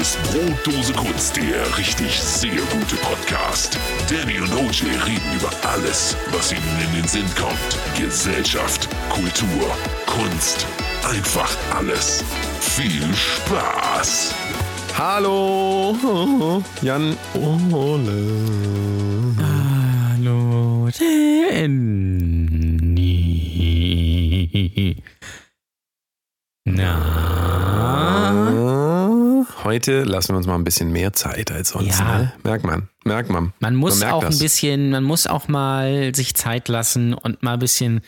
ist Brotdose Kunst, der richtig sehr gute Podcast. Danny und OJ reden über alles, was ihnen in den Sinn kommt. Gesellschaft, Kultur, Kunst, einfach alles. Viel Spaß! Hallo, Jan Ole. Hallo, Danny. Na? Heute lassen wir uns mal ein bisschen mehr Zeit als sonst. Ja. Ne? Merkt man, merkt man. Man muss merkt auch das. ein bisschen, man muss auch mal sich Zeit lassen und mal ein bisschen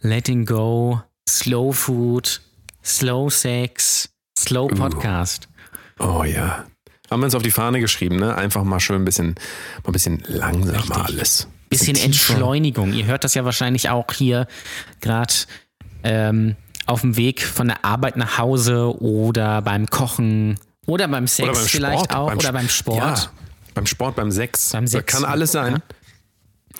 letting go, slow food, slow sex, slow Podcast. Oh ja. Haben wir uns auf die Fahne geschrieben, ne? Einfach mal schön ein bisschen, mal ein bisschen langsamer alles. Bisschen. Entschleunigung. Ihr hört das ja wahrscheinlich auch hier gerade ähm, auf dem Weg von der Arbeit nach Hause oder beim Kochen oder beim Sex Oder beim vielleicht Sport. auch beim oder beim Sport. Ja, beim Sport, beim Sex. Beim Das Sex, Kann alles sein. ja.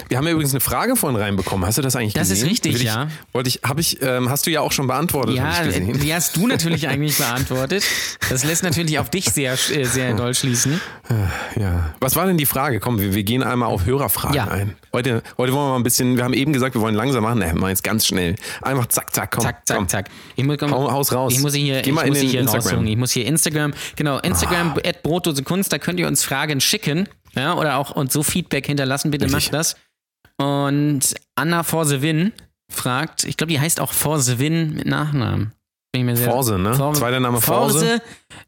Wir haben ja übrigens eine Frage vorhin reinbekommen. Hast du das eigentlich Das ist gesehen? richtig, Will ich, ja. Wollte ich, habe ich, ähm, hast du ja auch schon beantwortet. Ja, hab ich gesehen. die hast du natürlich eigentlich beantwortet. Das lässt natürlich auf dich sehr, äh, sehr doll schließen. Ja. Was war denn die Frage? Komm, wir, wir gehen einmal auf Hörerfragen Ja. ein. Heute, heute wollen wir mal ein bisschen, wir haben eben gesagt, wir wollen langsam machen. Ne, machen jetzt ganz schnell. Einfach zack, zack, komm. Zack, zack, komm. zack. Ich muss, komm, Hau- haus raus. Ich muss hier, Geh ich mal in muss den hier Instagram. Ah. Ich muss hier Instagram, genau, Instagram, at Brotdose Kunst, da könnt ihr uns Fragen schicken. Ja, oder auch uns so Feedback hinterlassen, bitte Richtig. macht das. Und Anna For the Win fragt, ich glaube, die heißt auch For the Win mit Nachnamen. Bin ich mir sehr- Forse, ne? For- Zweiter Name Forse. Forse,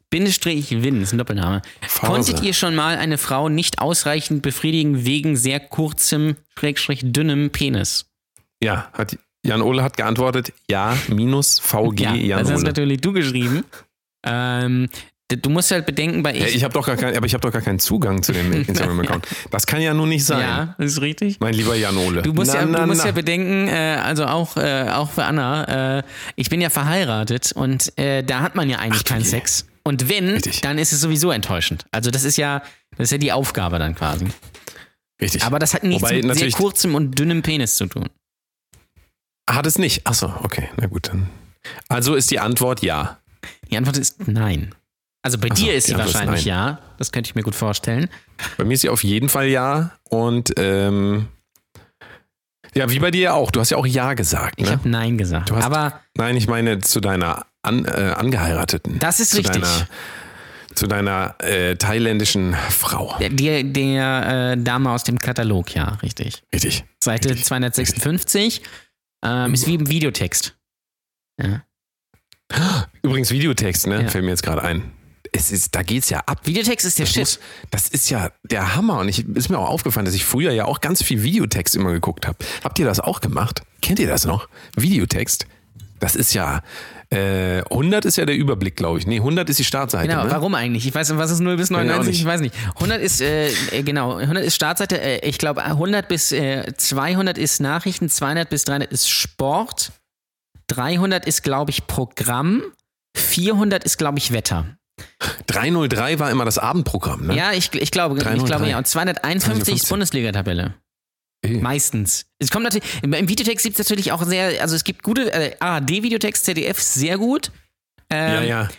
Bindestrich Win, ist ein Doppelname. Forse. Konntet ihr schon mal eine Frau nicht ausreichend befriedigen wegen sehr kurzem, schrägstrich dünnem Penis? Ja, hat Jan Ole hat geantwortet, ja, minus VG Ja, Jan das hast Ole. natürlich du geschrieben. Ähm, du musst halt bedenken, bei Ja, ich. ich habe doch gar kein, aber ich habe doch gar keinen Zugang zu dem Instagram-Account. Das kann ja nun nicht sein. ja, das ist richtig. Mein lieber Jan Ole. Du musst, na, ja, na, du musst na. ja bedenken, äh, also auch, äh, auch für Anna, äh, ich bin ja verheiratet und äh, da hat man ja eigentlich Ach keinen je. Sex. Und wenn, Richtig. dann ist es sowieso enttäuschend. Also das ist ja, das ist ja die Aufgabe dann quasi. Richtig. Aber das hat nichts Wobei mit sehr kurzem und dünnem Penis zu tun. Hat es nicht. Achso, okay, na gut dann. Also ist die Antwort ja. Die Antwort ist nein. Also bei Ach so, dir ist sie wahrscheinlich nein. ja. Das könnte ich mir gut vorstellen. Bei mir ist sie auf jeden Fall ja. Und ähm, ja, wie bei dir auch. Du hast ja auch ja gesagt. Ich Ne? habe nein gesagt. Du hast- Aber Nein, ich meine zu deiner an, äh, Angeheirateten. das ist zu richtig. Deiner, zu deiner äh, thailändischen Frau. Der, der, der äh, Dame aus dem Katalog, ja, richtig. Richtig. Seite Richtig. 256 ähm, ist wie im Videotext. Ja. Übrigens Videotext, ne? Ja. Fällt mir jetzt gerade ein. Es ist, da geht's ja ab. Videotext ist der Das, Shit. muss, das ist ja der Hammer. Und ich ist mir auch aufgefallen, dass ich früher ja auch ganz viel Videotext immer geguckt habe. Habt ihr das auch gemacht? Kennt ihr das noch? Videotext? Das ist ja. Äh, 100 ist ja der Überblick, glaube ich. Nee, 100 ist die Startseite. Genau, ne? warum eigentlich? Ich weiß, was ist 0 bis ich auch 99? nicht. Ich weiß nicht. 100 ist, äh, äh, genau, 100 ist Startseite. Äh, ich glaube, 100 bis äh, 200 ist Nachrichten, 200 bis 300 ist Sport, 300 ist, glaube ich, Programm, 400 ist, glaube ich, Wetter. 303 war immer das Abendprogramm, ne? Ja, ich, ich glaube, ich 303. glaube ja. Und 251 ist 250. Bundesliga-Tabelle. Ey. Meistens. Es kommt natürlich, im Videotext gibt es natürlich auch sehr, also es gibt gute, äh, ARD-Videotext, ZDF sehr gut. ja, Ähm, ja.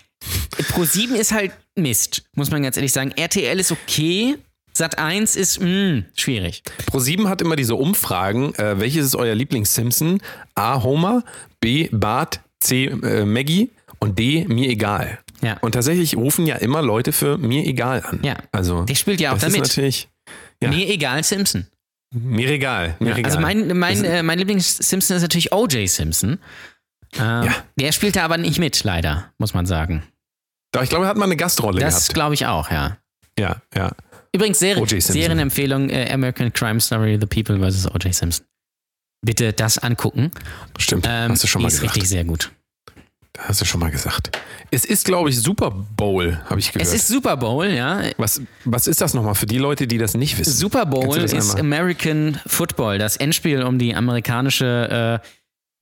Pro 7 ist halt Mist, muss man ganz ehrlich sagen. RTL ist okay. Sat 1 ist mh, schwierig. Pro7 hat immer diese Umfragen. Äh, welches ist euer Lieblings-Simpson? A. Homer, B. Bart, C. Äh, Maggie und D. Mir egal. Ja. Und tatsächlich rufen ja immer Leute für mir egal an. Ja. Also, Der spielt ja auch das damit. ist natürlich ja. Mir egal Simpson. mir egal. Mir Ja, egal. also mein, mein, Das- äh, mein Lieblings-Simpson ist natürlich O.J. Simpson. Ähm, Ja. Der spielt da aber nicht mit, leider, muss man sagen. Doch, ich glaube, er hat mal eine Gastrolle Das gehabt. glaube ich auch, ja. Ja, ja. Übrigens. Simpson. Serienempfehlung: äh, American Crime Story, The People vs. O.J. Simpson. Bitte das angucken. Stimmt. Ähm, hast du schon mal ist gesagt. richtig sehr gut. Hast du schon mal gesagt. Es ist, glaube ich, Super Bowl, habe ich gehört. Es ist Super Bowl, ja. was, was ist das nochmal für die Leute, die das nicht wissen? Super Bowl ist American Football, das Endspiel um die amerikanische äh,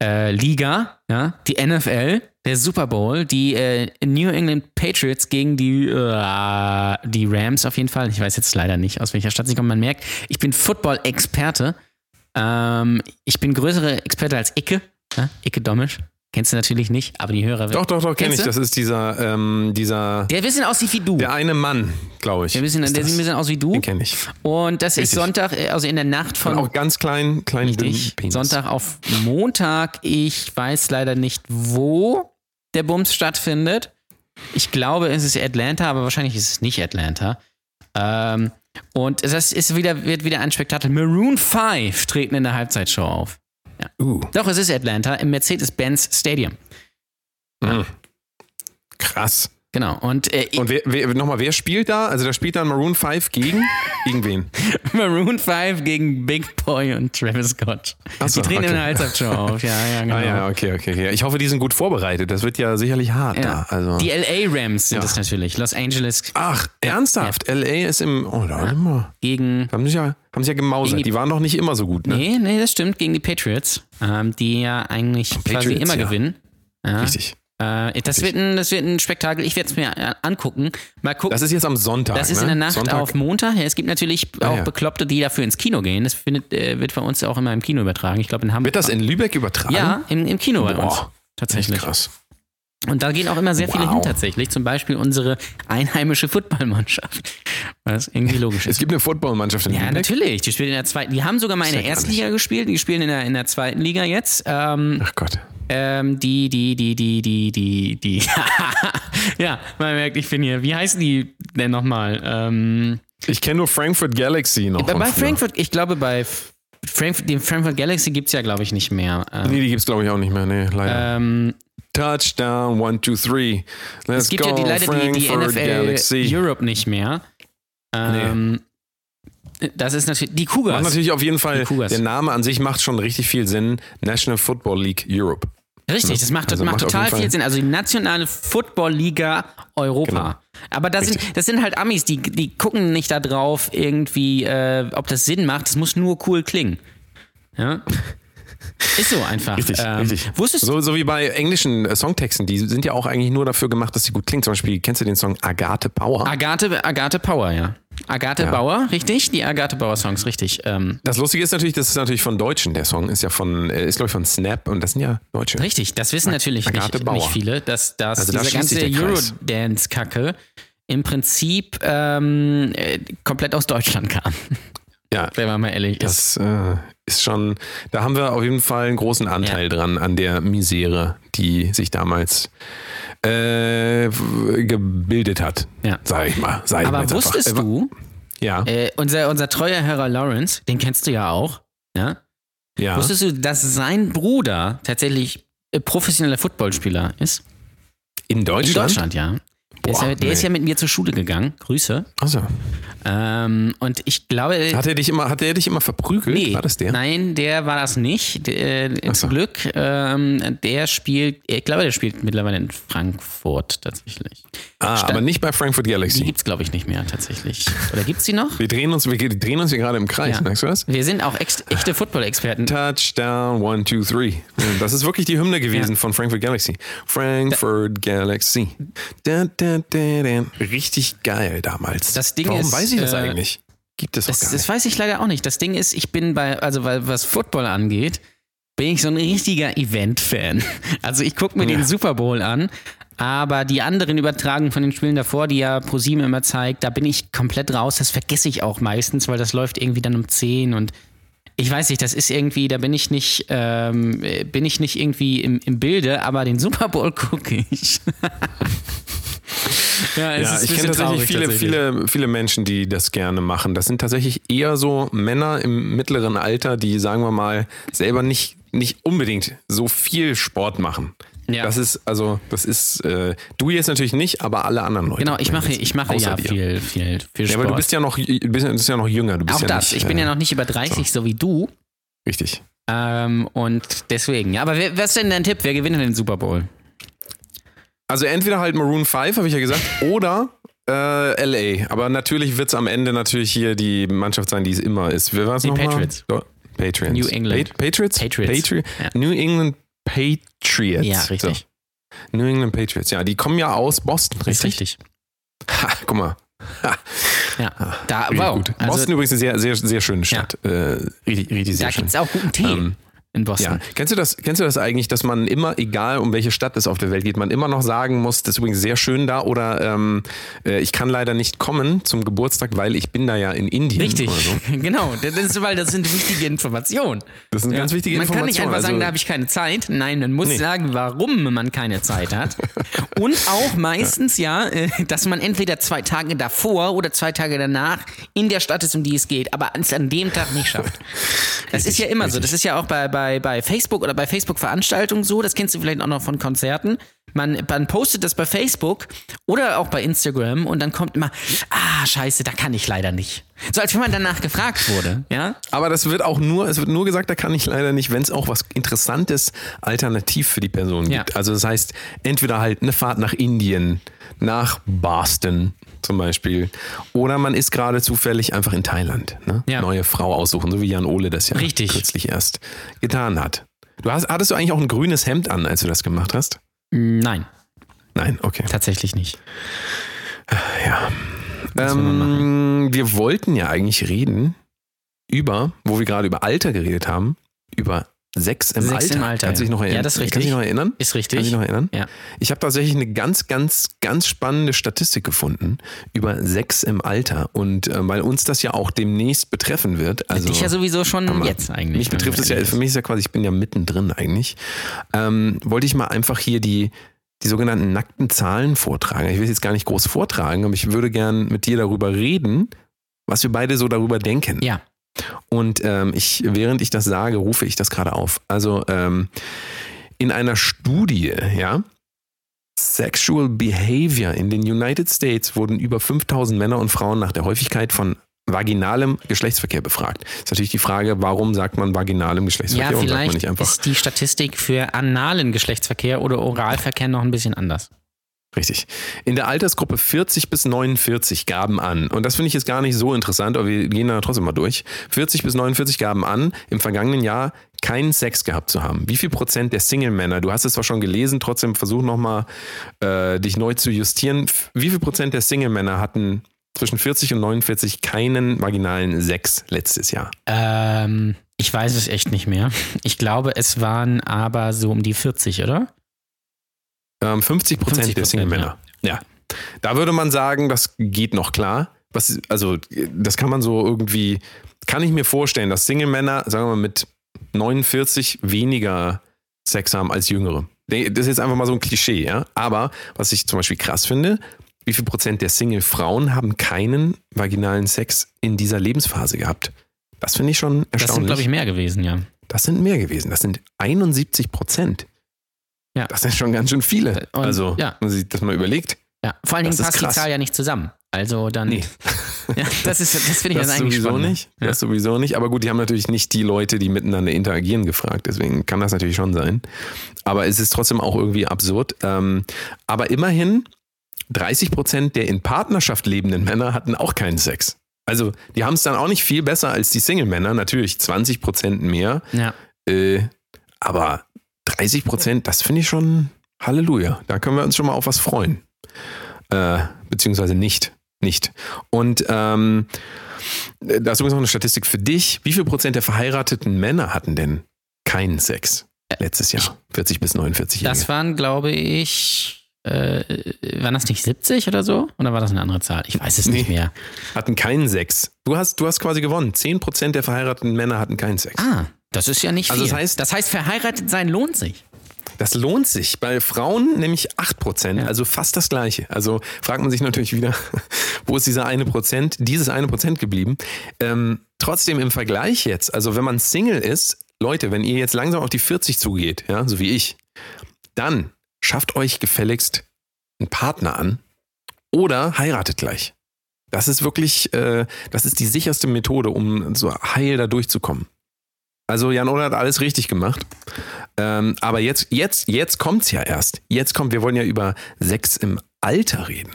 äh, Liga, ja, die NFL, der Super Bowl, die äh, New England Patriots gegen die, äh, die Rams auf jeden Fall. Ich weiß jetzt leider nicht, aus welcher Stadt sie kommen. Man merkt, ich bin Football-Experte. Ähm, ich bin größere Experte als Icke, ja, Icke Domisch. Kennst du natürlich nicht, aber die Hörer Doch, doch, doch, kenne ich. du? Das ist dieser, ähm, dieser, Der ein bisschen aussieht wie du. der eine Mann, glaube ich. der, bisschen, ist der sieht ein bisschen aus wie du. Den kenne ich. Und das ist Richtig. Sonntag, äh, also in der Nacht Und von auch ganz klein, klein, Richtig. Penis. Sonntag auf Montag. Ich weiß leider nicht, wo der Bums stattfindet. Ich glaube, es ist Atlanta, aber wahrscheinlich ist es nicht Atlanta. Ähm, und das ist wieder, wird wieder ein Spektakel. Maroon 5 treten in der Halbzeitshow auf. Uh, Doch, es ist Atlanta im Mercedes-Benz Stadium. mh. krass. Genau. Und, äh, Und wer, wer, nochmal, wer spielt da? Also da spielt dann Maroon 5 gegen? gegen wen? Maroon 5 gegen Big Boy und Travis Scott. Ach so, die treten in okay. der Halbzeitshow auf. Ja, ja, genau. Ah ja, okay, okay, okay. Ich hoffe, die sind gut vorbereitet. Das wird ja sicherlich hart Ja. da. Also. Die LA Rams sind Ja. es natürlich. Los Angeles Ach, ernsthaft? LA ist im. Oh, da warte mal. gegen Haben sich ja, haben sich ja gemausert. Die- Die waren doch nicht immer so gut, ne? Nee, nee, das stimmt, gegen die Patriots, ähm, die ja eigentlich quasi Patriots, immer ja. gewinnen. Ja. Richtig. Äh, das, wird ein, das wird ein Spektakel, ich werde es mir äh, angucken. Mal gucken. Das ist jetzt am Sonntag. Das ist ne? in der Nacht Sonntag. auf Montag. Ja, es gibt natürlich Ah, auch ja. Bekloppte, die dafür ins Kino gehen. Das findet, äh, wird bei uns auch immer im Kino übertragen. Ich glaube in Hamburg. Wird das in Lübeck übertragen? ja, im, im Kino bei uns. Boah, Tatsächlich. Krass. Und da gehen auch immer sehr viele Wow. hin tatsächlich. Zum Beispiel unsere einheimische Footballmannschaft. Was irgendwie logisch ist. Es gibt eine Footballmannschaft in Ja, Lübeck. natürlich. Die spielen in der zweiten. Die haben sogar mal in der ersten Liga gespielt. Die spielen in der, in der zweiten Liga jetzt. Ähm, Ach Gott. ähm, die, die, die, die, die, die, die. ja, man merkt, ich bin hier. Wie heißen die denn nochmal? Ähm, Ich kenne nur Frankfurt Galaxy noch. bei, bei. Frankfurt, ich glaube, bei Frankfurt, den Frankfurt Galaxy gibt es ja, glaube ich, nicht mehr. Ähm, Nee, die gibt's glaube ich auch nicht mehr. Nee, leider. ähm, Touchdown, one, two, three. Let's es gibt go, ja die, leider die, die NFL Galaxy. Europe nicht mehr. Ähm, Das ist natürlich die Macht Cougars. natürlich auf jeden Fall, der Name an sich macht schon richtig viel Sinn. National Football League Europe. Richtig, das macht, Also macht macht total viel Sinn. Also die nationale Football-Liga Europa. Genau. Aber das sind, das sind halt Amis, die, die gucken nicht da drauf, irgendwie, äh, ob das Sinn macht. Das muss nur cool klingen. Ja. Ist so einfach. Richtig, ähm, richtig. Wusstest? So, so wie bei englischen äh, Songtexten, die sind ja auch eigentlich nur dafür gemacht, dass sie gut klingen. Zum Beispiel, kennst du den Song Agathe Power? Agathe, Agathe Power, ja. Agathe Ja. Bauer, richtig? Die Agathe Bauer Songs, richtig. Ähm, das Lustige ist natürlich, das ist natürlich von Deutschen. Der Song ist ja von, äh, ist glaube ich von Snap und das sind ja Deutsche. richtig, das wissen natürlich Agathe nicht, Bauer. nicht viele, dass, dass Also da diese sich ganze. Eurodance-Kacke im Prinzip ähm, äh, komplett aus Deutschland kam, Ja, wenn man mal ehrlich ist. das äh, ist schon, da haben wir auf jeden Fall einen großen Anteil dran an der Misere, die sich damals äh, gebildet hat. Ja. Sag ich mal. Sag ich mal Aber jetzt wusstest einfach. du, Ja, äh, unser, unser treuer Herr Lawrence, den kennst du ja auch, ja? ja. Wusstest du, dass sein Bruder tatsächlich äh, professioneller Footballspieler ist? In In Deutschland? Deutschland, ja. Der, ist, Boah, ja, der ist nee. ja mit mir zur Schule gegangen. Grüße. Also, Ähm, und ich glaube. hat er dich immer, hat er dich immer verprügelt? Nee, War das der? Nein, der war das nicht. Der, äh, so. Zum Glück. Ähm, der spielt, ich glaube, der spielt mittlerweile in Frankfurt tatsächlich. Ah, Sta- aber nicht bei Frankfurt Die Galaxy. gibt's glaube ich, nicht mehr tatsächlich. Oder gibt's die noch? Wir drehen uns, wir drehen uns hier gerade im Kreis, Ja. merkst du das? Wir sind auch ex echte Football-Experten. Touchdown, one, two, three. Das ist wirklich die Hymne gewesen Ja. von Frankfurt Galaxy. Frankfurt Galaxy. Da, da, da, da. Richtig geil damals. Das Ding Warum ist, weiß ich das äh, eigentlich? Gibt es Das, das weiß ich leider auch nicht. Das Ding ist, ich bin bei, also weil, was Football angeht, bin ich so ein richtiger Event-Fan. Also ich gucke mir Ja. den Super Bowl an, aber die anderen Übertragungen von den Spielen davor, die ja ProSieben immer zeigt, da bin ich komplett raus. Das vergesse ich auch meistens, weil das läuft irgendwie dann um 10 und ich weiß nicht, das ist irgendwie, da bin ich nicht, ähm, äh, bin ich nicht irgendwie im, im Bilde, aber den Super Bowl gucke ich. ja, Ja, ich kenne tatsächlich viele, tatsächlich. viele, viele Menschen, die das gerne machen. Das sind tatsächlich eher so Männer im mittleren Alter, die, sagen wir mal, selber nicht, nicht unbedingt so viel Sport machen. Ja. Das ist, also, das ist, äh, du jetzt natürlich nicht, aber alle anderen Leute. Genau, ich mache, ich mache ja dir. viel, viel, viel Ja, Sport. aber du bist ja noch, du bist, du bist ja noch jünger. Du bist auch ja das. Nicht, ich bin äh, ja noch nicht über 30, so, wie du. Richtig. Ähm, und deswegen. Ja, aber wer, was ist denn dein Tipp? Wer gewinnt denn den Super Bowl? Also entweder halt Maroon 5, habe ich ja gesagt, oder äh, LA. Aber natürlich wird es am Ende natürlich hier die Mannschaft sein, die es immer ist. Wer war es Die nochmal? Patriots. So, Patriots. New England. Pa Patriots? Patriots. Patri Ja. New England Patriots. Ja, richtig. So. New England Patriots. Ja, die kommen ja aus Boston, richtig? richtig. Ha, guck mal. Ha, Ja. Da, wow. gut. Also, Boston übrigens eine sehr, sehr, sehr schöne Stadt. Äh, richtig, richtig sehr da schön. gibt es auch guten Tee. Ähm, in Boston. Ja, kennst du das, kennst du das eigentlich, dass man immer, egal um welche Stadt es auf der Welt geht, man immer noch sagen muss, das ist übrigens sehr schön da oder ähm, äh, ich kann leider nicht kommen zum Geburtstag, weil ich bin da ja in Indien. Richtig, so. genau. Das ist, weil das sind wichtige Informationen. Das sind ganz wichtige man kann nicht Informationen. einfach sagen, Also- da habe ich keine Zeit. Nein, man muss Nee. sagen, warum man keine Zeit hat. Und auch meistens ja, äh, dass man entweder zwei Tage davor oder zwei Tage danach in der Stadt ist, um die es geht, aber es an dem Tag nicht schafft. Das ist ja immer so. Das ist ja auch bei, bei, bei Facebook oder bei Facebook-Veranstaltungen so. Das kennst du vielleicht auch noch von Konzerten. Man, man postet das bei Facebook oder auch bei Instagram und dann kommt immer, ah, scheiße, da kann ich leider nicht. So als wenn man danach gefragt wurde, ja? Aber das wird auch nur, es wird nur gesagt, da kann ich leider nicht, wenn es auch was Interessantes alternativ für die Person Ja. gibt. Also das heißt, entweder halt eine Fahrt nach Indien, nach Boston zum Beispiel, oder man ist gerade zufällig einfach in Thailand. Ne? Ja. Neue Frau aussuchen, so wie Jan Ole das ja Richtig. kürzlich erst getan hat. Du hast, hattest du eigentlich auch ein grünes Hemd an, als du das gemacht hast? Nein, Nein, okay. tatsächlich nicht. Ja. Ähm, wir wollten ja eigentlich reden über, wo wir gerade über Alter geredet haben, über Sex im, Sex Alter. im Alter, Kannst du dich noch erinnern? Ja, das ist Kannst du richtig. dich noch erinnern? Ist Kannst du dich richtig. noch erinnern? Ja. Ich habe tatsächlich eine ganz, ganz, ganz spannende Statistik gefunden über Sex im Alter. Und äh, weil uns das ja auch demnächst betreffen wird. Also, Dich ja sowieso schon Hammer. jetzt eigentlich. Mich betrifft es ja, für mich ist ja quasi, ich bin ja mittendrin eigentlich. Ähm, wollte ich mal einfach hier die, die sogenannten nackten Zahlen vortragen. Ich will es jetzt gar nicht groß vortragen, aber ich würde gern mit dir darüber reden, was wir beide so darüber denken. Ja. Und ähm, ich, während ich das sage, rufe ich das gerade auf. Also ähm, in einer Studie, ja, Sexual Behavior in den United States wurden über 5000 Männer und Frauen nach der Häufigkeit von vaginalem Geschlechtsverkehr befragt. Ist natürlich die Frage, warum sagt man vaginalem Geschlechtsverkehr Ja, und sagt man vielleicht nicht einfach ist die Statistik für analen Geschlechtsverkehr oder Oralverkehr noch ein bisschen anders. Richtig. In der Altersgruppe 40 bis 49 gaben an, und das finde ich jetzt gar nicht so interessant, aber wir gehen da trotzdem mal durch. 40 bis 49 gaben an, im vergangenen Jahr keinen Sex gehabt zu haben. Wie viel Prozent der Single-Männer, du hast es zwar schon gelesen, trotzdem versuch nochmal äh, dich neu zu justieren. Wie viel Prozent der Single-Männer hatten zwischen 40 und 49 keinen vaginalen Sex letztes Jahr? Ähm, ich weiß es echt nicht mehr. Ich glaube, es waren aber so um die 40, oder? Ähm, 50 Prozent 50%, der Single-Männer. Ja. Da würde man sagen, das geht noch klar. Was, also, das kann man so irgendwie, kann ich mir vorstellen, dass Single-Männer, sagen wir mal, mit 49 weniger Sex haben als Jüngere. Das ist jetzt einfach mal so ein Klischee, ja. Aber was ich zum Beispiel krass finde, wie viel Prozent der Single-Frauen haben keinen vaginalen Sex in dieser Lebensphase gehabt? Das finde ich schon erstaunlich. Das sind, glaube ich, mehr gewesen, ja. Das sind mehr gewesen. Das sind 71 Prozent. Ja. Das sind schon ganz schön viele. Und- also, ja. wenn man sich das mal überlegt. ja. Vor allen Dingen Das passt die krass. Zahl ja nicht zusammen. Also dann. Nee. Ja, das ist, das finde ich Das dann eigentlich sowieso spannend. nicht. Ja. Das sowieso nicht. Aber gut, die haben natürlich nicht die Leute, die miteinander interagieren, gefragt. Deswegen kann das natürlich schon sein. Aber es ist trotzdem auch irgendwie absurd. Ähm, aber immerhin, 30 Prozent der in Partnerschaft lebenden Männer hatten auch keinen Sex. Also, die haben es dann auch nicht viel besser als die Single-Männer. Natürlich 20 Prozent mehr. Ja. Äh, aber 30 Prozent, das finde ich schon Halleluja. Da können wir uns schon mal auf was freuen. Äh, beziehungsweise nicht. Nicht. Und ähm, da ist übrigens noch eine Statistik für dich. Wie viel Prozent der verheirateten Männer hatten denn keinen Sex letztes Jahr? 40 bis 49 Jahre. Das waren, glaube ich, äh, waren das nicht 70 oder so? Oder war das eine andere Zahl? Ich weiß es nicht Nee. mehr. Hatten keinen Sex. Du hast, du hast quasi gewonnen. 10 Prozent der verheirateten Männer hatten keinen Sex. Ah, das ist ja nicht Also viel. das heißt- das heißt, verheiratet sein lohnt sich. Das lohnt sich. Bei Frauen nämlich 8%, Ja. also fast das gleiche. Also fragt man sich natürlich wieder, wo ist dieser eine Prozent, dieses eine Prozent geblieben? Ähm, trotzdem im Vergleich jetzt, also wenn man Single ist, Leute, wenn ihr jetzt langsam auf die 40 zugeht, ja, so wie ich, dann schafft euch gefälligst einen Partner an oder heiratet gleich. Das ist wirklich, äh, das ist die sicherste Methode, um so heil da durchzukommen. Also Jan Ola hat alles richtig gemacht. Ähm, aber jetzt, jetzt, jetzt kommt's ja erst. Jetzt kommt, wir wollen ja über Sex im Alter reden.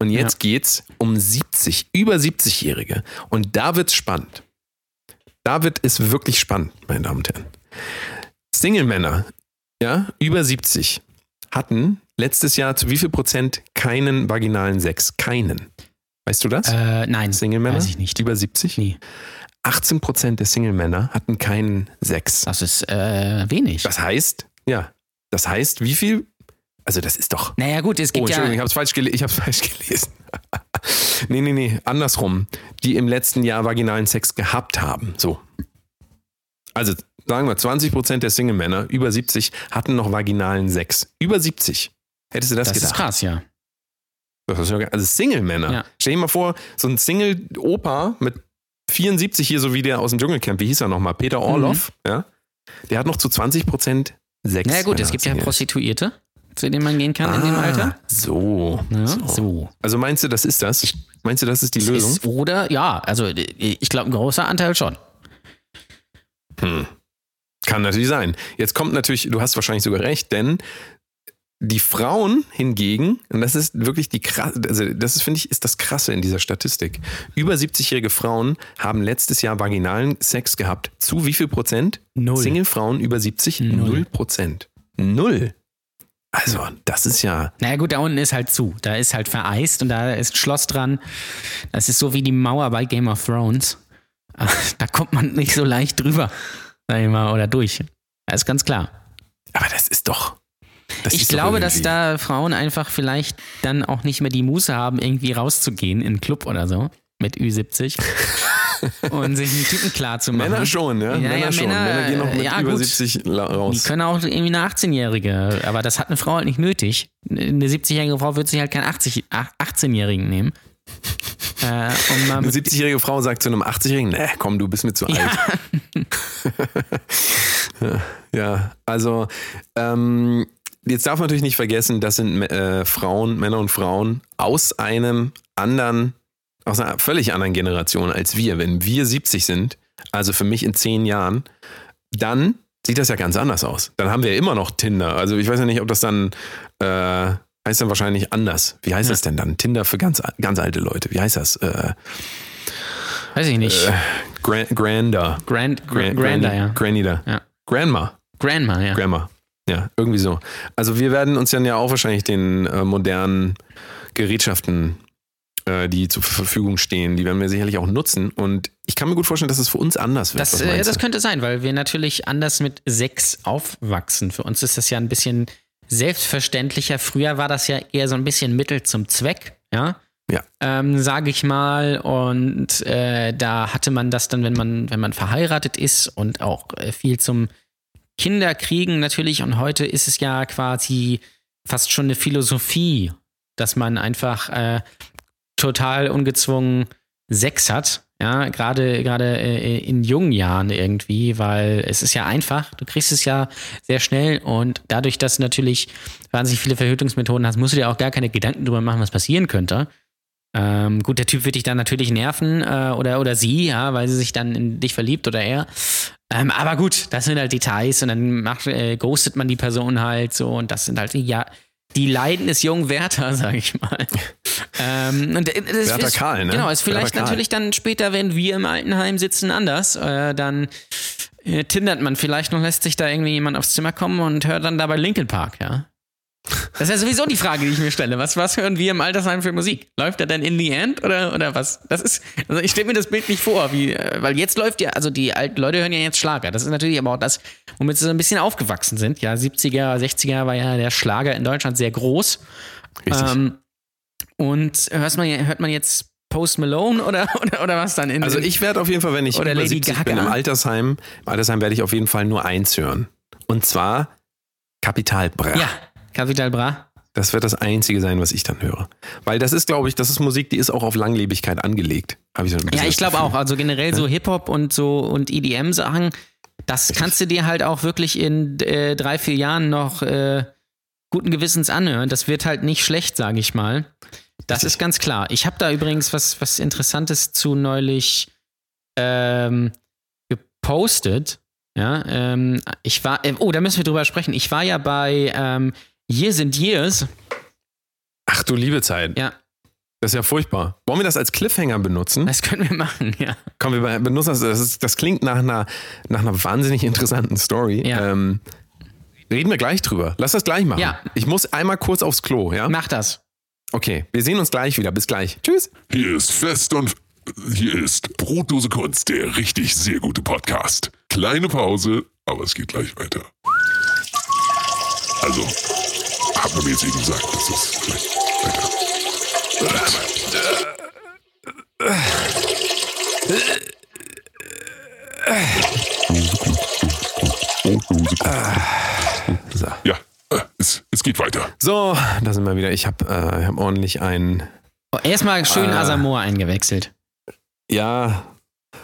Und jetzt geht's um 70, über 70-Jährige. Und da wird's spannend. Da wird es wirklich spannend, meine Damen und Herren. Single-Männer, ja, über 70, hatten letztes Jahr zu wie viel Prozent keinen vaginalen Sex? Keinen. Weißt du das? Äh, nein, Single-Männer? weiß ich nicht. Über 70? Nee. 18% der Single-Männer hatten keinen Sex. Das ist äh, wenig. Das heißt, ja, das heißt, wie viel? Also das ist doch. naja, gut, es Oh, gibt Entschuldigung, ich ja. habe es falsch, gele ich falsch gelesen. nee, nee, nee, andersrum. Die im letzten Jahr vaginalen Sex gehabt haben. So. Also sagen wir, 20% der Single-Männer über 70 hatten noch vaginalen Sex. Über 70. Hättest du das, Das ist gedacht? krass, ja. Das ist ja ge- Also Single-Männer. Ja. Stell dir mal vor, so ein Single-Opa mit 74 hier, so wie der aus dem Dschungelcamp, wie hieß er nochmal? Peter Orloff, ja? Der hat noch zu 20% Sex. Na ja, gut, es gibt ja. Prostituierte, zu denen man gehen kann in dem Ah, Alter. So. Ja, so. so. Also meinst du, das ist das? Meinst du, das ist die Es Lösung? Ist, oder, ja, also ich glaube, ein großer Anteil schon. Kann natürlich sein. Jetzt kommt natürlich, du hast wahrscheinlich sogar recht, denn die Frauen hingegen, und das ist wirklich die krasse, also das ist, finde ich, ist das Krasse in dieser Statistik. Über 70-jährige Frauen haben letztes Jahr vaginalen Sex gehabt. Zu wie viel Prozent? Null. Single-Frauen über 70? Null. Null Prozent. Null. Also, das ist ja. Naja, gut, da unten ist halt zu. Da ist halt vereist und da ist ein Schloss dran. Das ist so wie die Mauer bei Game of Thrones. Da kommt man nicht so leicht drüber, sag ich mal, oder durch. Das ist ganz klar. Aber das ist doch. Das Ich glaube, dass da Frauen einfach vielleicht dann auch nicht mehr die Muße haben, irgendwie rauszugehen in einen Club oder so mit Ü70 und sich einen Typen klar zu machen. Männer schon, ja? Ja, Männer ja, schon. Männer, Männer gehen noch mit ja, über gut. 70 la- Die raus. können auch irgendwie eine 18-Jährige, aber das hat eine Frau halt nicht nötig. Eine 70-jährige Frau wird sich halt keinen 80 ach- 18-Jährigen nehmen. äh, Eine mit, 70-jährige Frau sagt zu einem 80-jährigen, nee, komm, du bist mir zu alt. Ja, also ähm, jetzt darf man natürlich nicht vergessen, das sind äh, Frauen, Männer und Frauen aus einem anderen, aus einer völlig anderen Generation als wir. Wenn wir 70 sind, also für mich in zehn Jahren, dann sieht das ja ganz anders aus. Dann haben wir ja immer noch Tinder. Also ich weiß ja nicht, ob das dann äh, heißt dann wahrscheinlich anders. Wie heißt Ja. das denn dann? Tinder für ganz, ganz alte Leute. Wie heißt das? Äh, weiß ich nicht, Gran Grander. Grand, Gran Grander, ja. Granida. Ja. Grandma. Grandma, ja. Grandma. Ja, irgendwie so. Also wir werden uns dann ja auch wahrscheinlich den äh, modernen Gerätschaften, äh, die zur Verfügung stehen, die werden wir sicherlich auch nutzen. Und ich kann mir gut vorstellen, dass es für uns anders wird. Das, äh, das könnte sein, weil wir natürlich anders mit Sex aufwachsen. Für uns ist das ja ein bisschen selbstverständlicher. Früher war das ja eher so ein bisschen Mittel zum Zweck, ja. Ja. Ähm, sage ich mal. Und äh, da hatte man das dann, wenn man, wenn man verheiratet ist und auch äh, viel zum Kinderkriegen natürlich. Und heute ist es ja quasi fast schon eine Philosophie, dass man einfach äh, total ungezwungen Sex hat. Ja, gerade gerade äh, in jungen Jahren irgendwie, weil es ist ja einfach, du kriegst es ja sehr schnell und dadurch, dass du natürlich wahnsinnig viele Verhütungsmethoden hast, musst du dir auch gar keine Gedanken drüber machen, was passieren könnte. Ähm, gut, der Typ wird dich dann natürlich nerven äh, oder, oder sie, ja, weil sie sich dann in dich verliebt oder er. Ähm, aber gut, das sind halt Details und dann macht, äh, ghostet man die Person halt so und das sind halt die, ja, die Leiden des jungen Werther, sag ich mal. ähm, und das Werther ist, Karl, ne? Genau, ist vielleicht natürlich dann später, wenn wir im Altenheim sitzen, anders. Äh, dann äh, tindert man vielleicht noch, lässt sich da irgendwie jemand aufs Zimmer kommen und hört dann dabei Linkin Park, ja. Das ist ja sowieso die Frage, die ich mir stelle. Was, was hören wir im Altersheim für Musik? Läuft er denn in the end oder, oder was? Das ist, also ich stelle mir das Bild nicht vor, wie, äh, weil jetzt läuft ja, also die alten Leute hören ja jetzt Schlager. Das ist natürlich aber auch das, womit sie so ein bisschen aufgewachsen sind. Ja, 70er, 60er war ja der Schlager in Deutschland sehr groß. Richtig. Ähm, und hört man, hört man jetzt Post Malone oder, oder, oder was dann in also ich werde auf jeden Fall, wenn ich Oder über Lady 70 bin Gaga. im Altersheim, im Altersheim werde ich auf jeden Fall nur eins hören. Und zwar Kapital Bra. Ja, Capital Bra. Das wird das Einzige sein, was ich dann höre. Weil das ist, glaube ich, das ist Musik, die ist auch auf Langlebigkeit angelegt. Ich so Ja, ich glaube auch. Also generell so Hip-Hop und so und EDM-Sachen, das kannst du dir halt auch wirklich in äh, drei, vier Jahren noch äh, guten Gewissens anhören. Das wird halt nicht schlecht, sage ich mal. Das Richtig. ist ganz klar. Ich habe da übrigens was, was Interessantes zu neulich ähm, gepostet. Ja, ähm, ich war, äh, oh, da müssen wir drüber sprechen. Ich war ja bei ähm, Years and Years. Ach du liebe Zeit. Ja, Das ist ja furchtbar. Wollen wir das als Cliffhanger benutzen? das können wir machen, ja. Komm, wir benutzen das. Das, ist, das klingt nach einer, nach einer wahnsinnig interessanten Story. Ja. Ähm, reden wir gleich drüber. Lass das gleich machen. Ja. Ich muss einmal kurz aufs Klo, ja? Mach das. Okay, wir sehen uns gleich wieder. Bis gleich. Tschüss. Hier ist fest und Hier ist Brotdose Kunst, der richtig sehr gute Podcast. Kleine Pause, aber es geht gleich weiter. Also, hat man mir jetzt eben gesagt, dass es gleich weiter. So. Ja, äh, es, es geht weiter. So, da sind wir wieder. Ich habe äh, hab ordentlich ein. Oh, Erstmal schön Ah. Asamoah eingewechselt. Ja,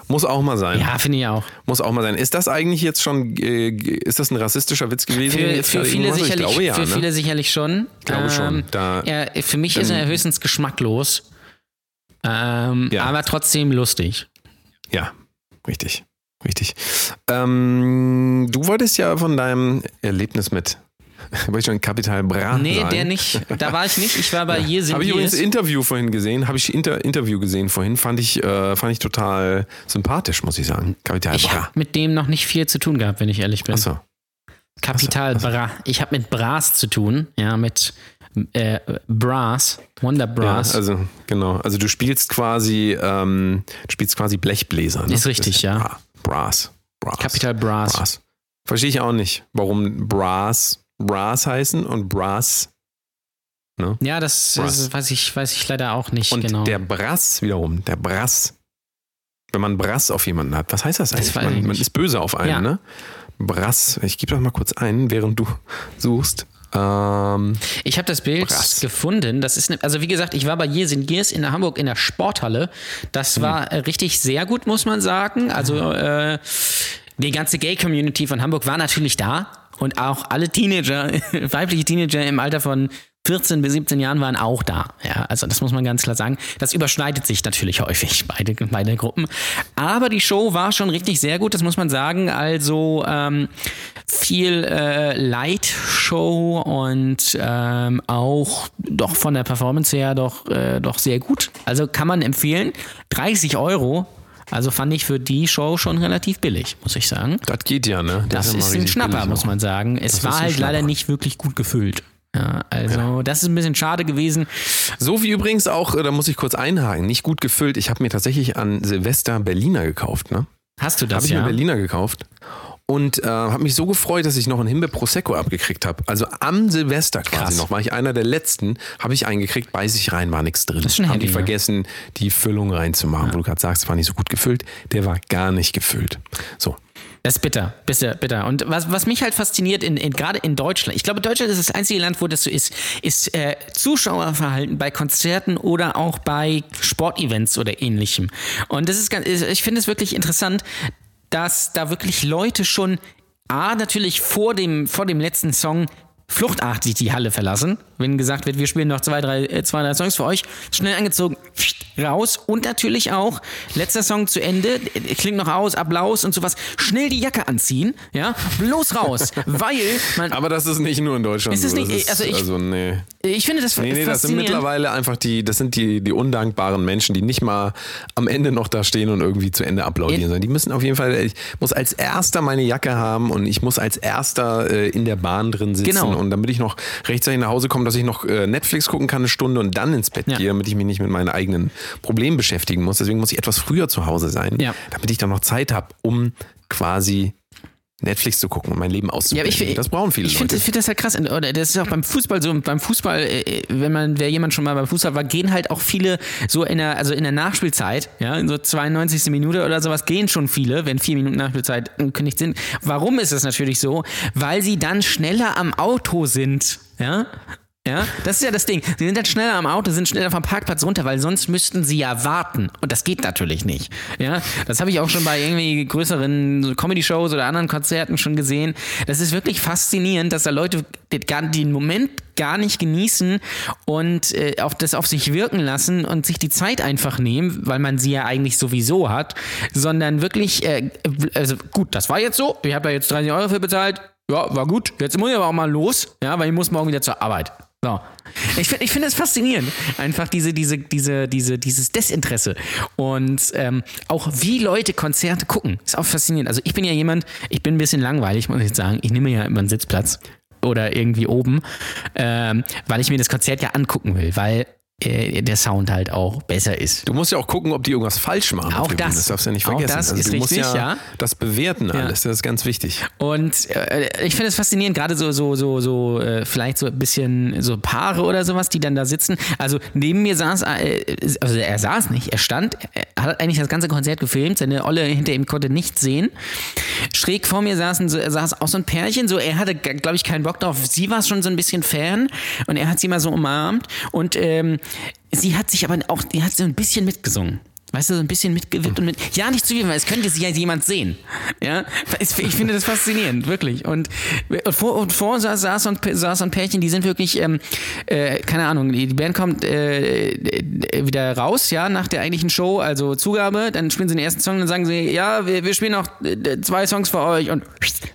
muss auch mal sein. Ja, finde ich auch. Muss auch mal sein. Ist das eigentlich jetzt schon, äh, ist das ein rassistischer Witz gewesen? Für, für, viele, sicherlich, ich glaube, ja, für ne? viele sicherlich schon. Ich glaube schon. Da, Ja, für mich ist er höchstens geschmacklos. Ähm, Ja. Aber trotzdem lustig. Ja, richtig. Richtig. Ähm, du wolltest ja von deinem Erlebnis mit, wollte ich schon Kapital Bra Nee, sagen. der nicht. Da war ich nicht. Ich war bei Hier sind Habe ich übrigens. Interview vorhin gesehen, habe ich Inter Interview gesehen vorhin, fand ich, äh, fand ich total sympathisch, muss ich sagen. Kapital Ich Bra. habe mit dem noch nicht viel zu tun gehabt, wenn ich ehrlich bin. Achso. Kapital Bra. Ich habe mit Bras zu tun. Ja, mit äh, Brass. Wonder Ja, Brass. also genau. Also du spielst quasi, ähm, du spielst quasi Blechbläser. Ne? Ist richtig, ja. Bra- Brass. Brass. Kapital Brass. Brass. Verstehe ich auch nicht, warum Brass Brass heißen und Brass Ja, das, Brass. das weiß, ich, weiß ich leider auch nicht und genau. der Brass wiederum, der Brass. Wenn man Brass auf jemanden hat, was heißt das eigentlich? ich man, man ist böse auf einen, Ja. ne? Brass. Ich gebe das mal kurz ein, während du suchst. Ähm, Ich habe das Bild Brass. gefunden. Das ist, ne, also wie gesagt, ich war bei Years in Gears in Hamburg in der Sporthalle. Das war äh, richtig sehr gut, muss man sagen. Also äh, die ganze Gay-Community von Hamburg war natürlich da und auch alle Teenager, weibliche Teenager im Alter von 14 bis 17 Jahren waren auch da. Ja, also das muss man ganz klar sagen. Das überschneidet sich natürlich häufig, beide, beide Gruppen. Aber die Show war schon richtig sehr gut, das muss man sagen. Also ähm, viel äh, Light-Show und ähm, auch doch von der Performance her doch, äh, doch sehr gut. Also kann man empfehlen. 30 Euro. Also fand ich für die Show schon relativ billig, muss ich sagen. das geht ja, ne? Das ja mal ist ein Schnapper, muss man sagen. Es ist war halt leider nicht wirklich gut gefüllt. Ja, also das ist ein bisschen schade gewesen. So wie übrigens auch, äh, da muss ich kurz einhaken, nicht gut gefüllt. Ich habe mir tatsächlich an Silvester Berliner gekauft, ne? Hast du das Habe ich ja? mir Berliner gekauft und äh, habe mich so gefreut, dass ich noch einen Himbeer Prosecco abgekriegt habe. Also am Silvester quasi Krass. noch, war ich einer der letzten, habe ich eingekriegt, beiß ich rein, war nichts drin. die heavy, ne? vergessen, die Füllung reinzumachen, wo du gerade sagst, war nicht so gut gefüllt. Der war gar nicht gefüllt. So. Das ist bitter, bitter, bitter. Und was, was mich halt fasziniert, in, in, gerade in Deutschland, ich glaube, Deutschland ist das einzige Land, wo das so ist, ist äh, Zuschauerverhalten bei Konzerten oder auch bei Sportevents oder ähnlichem. Und das ist ganz, ich finde es wirklich interessant, dass da wirklich Leute schon A, natürlich vor dem, vor dem letzten Song fluchtartig die Halle verlassen, wenn gesagt wird, wir spielen noch zwei, drei, äh, zwei, drei Songs für euch, schnell angezogen, raus und natürlich auch, letzter Song zu Ende, äh, klingt noch aus, Applaus und sowas, schnell die Jacke anziehen, ja, bloß raus, weil man, Aber das ist nicht nur in Deutschland. Ist so. nicht- Das ist, also ich- also nee. ich finde das Nee, nee, das sind mittlerweile einfach die, das sind die, die undankbaren Menschen, die nicht mal am Ende noch da stehen und irgendwie zu Ende applaudieren, sondern die müssen auf jeden Fall, ich muss als erster meine Jacke haben und ich muss als erster äh, in der Bahn drin sitzen Genau. und damit ich noch rechtzeitig nach Hause komme, dass ich noch äh, Netflix gucken kann eine Stunde und dann ins Bett Ja. gehe, damit ich mich nicht mit meinen eigenen Problemen beschäftigen muss. Deswegen muss ich etwas früher zu Hause sein, Ja. damit ich dann noch Zeit habe, um quasi Netflix zu gucken und mein Leben Ja, aber ich, das brauchen viele ich finde Leute. find das halt krass. Oder das ist auch beim Fußball so. Beim Fußball, äh, wenn man, wer jemand schon mal beim Fußball war, gehen halt auch viele so in der, also in der Nachspielzeit, ja, in so 92. Minute oder sowas, gehen schon viele, wenn vier Minuten Nachspielzeit angekündigt sind. Warum ist es natürlich so? Weil sie dann schneller am Auto sind, ja. Ja, das ist ja das Ding. Sie sind dann schneller am Auto, sind schneller vom Parkplatz runter, weil sonst müssten sie ja warten. Und das geht natürlich nicht. Ja, das habe ich auch schon bei irgendwie größeren Comedy-Shows oder anderen Konzerten schon gesehen. Das ist wirklich faszinierend, dass da Leute den, Moment gar nicht genießen und äh, auf das auf sich wirken lassen und sich die Zeit einfach nehmen, weil man sie ja eigentlich sowieso hat, sondern wirklich, äh, also gut, das war jetzt so, ich habe da jetzt 30 Euro für bezahlt, ja, war gut, jetzt muss ich aber auch mal los, ja, weil ich muss morgen wieder zur Arbeit. So. Ich finde ich finde es faszinierend, einfach diese, diese, diese, diese, dieses Desinteresse. Und ähm, auch wie Leute Konzerte gucken, ist auch faszinierend. Also ich bin ja jemand, ich bin ein bisschen langweilig, muss ich jetzt sagen. Ich nehme ja immer einen Sitzplatz oder irgendwie oben, ähm, weil ich mir das Konzert ja angucken will, weil äh, der Sound halt auch besser ist. Du musst ja auch gucken, ob die irgendwas falsch machen. Auch das. Das darfst du ja nicht Auch vergessen. das also ist richtig, ja, ja. das bewerten alles. Das ist ganz wichtig. Und äh, ich finde es faszinierend, gerade so, so, so, so, äh, vielleicht so ein bisschen so Paare oder sowas, die dann da sitzen. Also neben mir saß, äh, also er saß nicht, er stand, er hat eigentlich das ganze Konzert gefilmt, seine Olle hinter ihm konnte nichts sehen. Schräg vor mir saßen, saß auch so ein Pärchen, so er hatte, glaube ich, keinen Bock drauf. Sie war schon so ein bisschen Fan und er hat sie mal so umarmt und ähm, sie hat sich aber auch, die hat so ein bisschen mitgesungen. Weißt du, so ein bisschen mitgewippt und mit. Ja, nicht zu viel, weil es könnte sich ja jemand sehen. Ja, ich finde das faszinierend, wirklich. Und, und vor, und vor saß, saß, ein, saß ein Pärchen, die sind wirklich, ähm, äh, keine Ahnung, die die Band kommt äh, äh, wieder raus, ja, nach der eigentlichen Show, also Zugabe, dann spielen sie den ersten Song und dann sagen sie, ja, wir, wir spielen noch äh, zwei Songs für euch und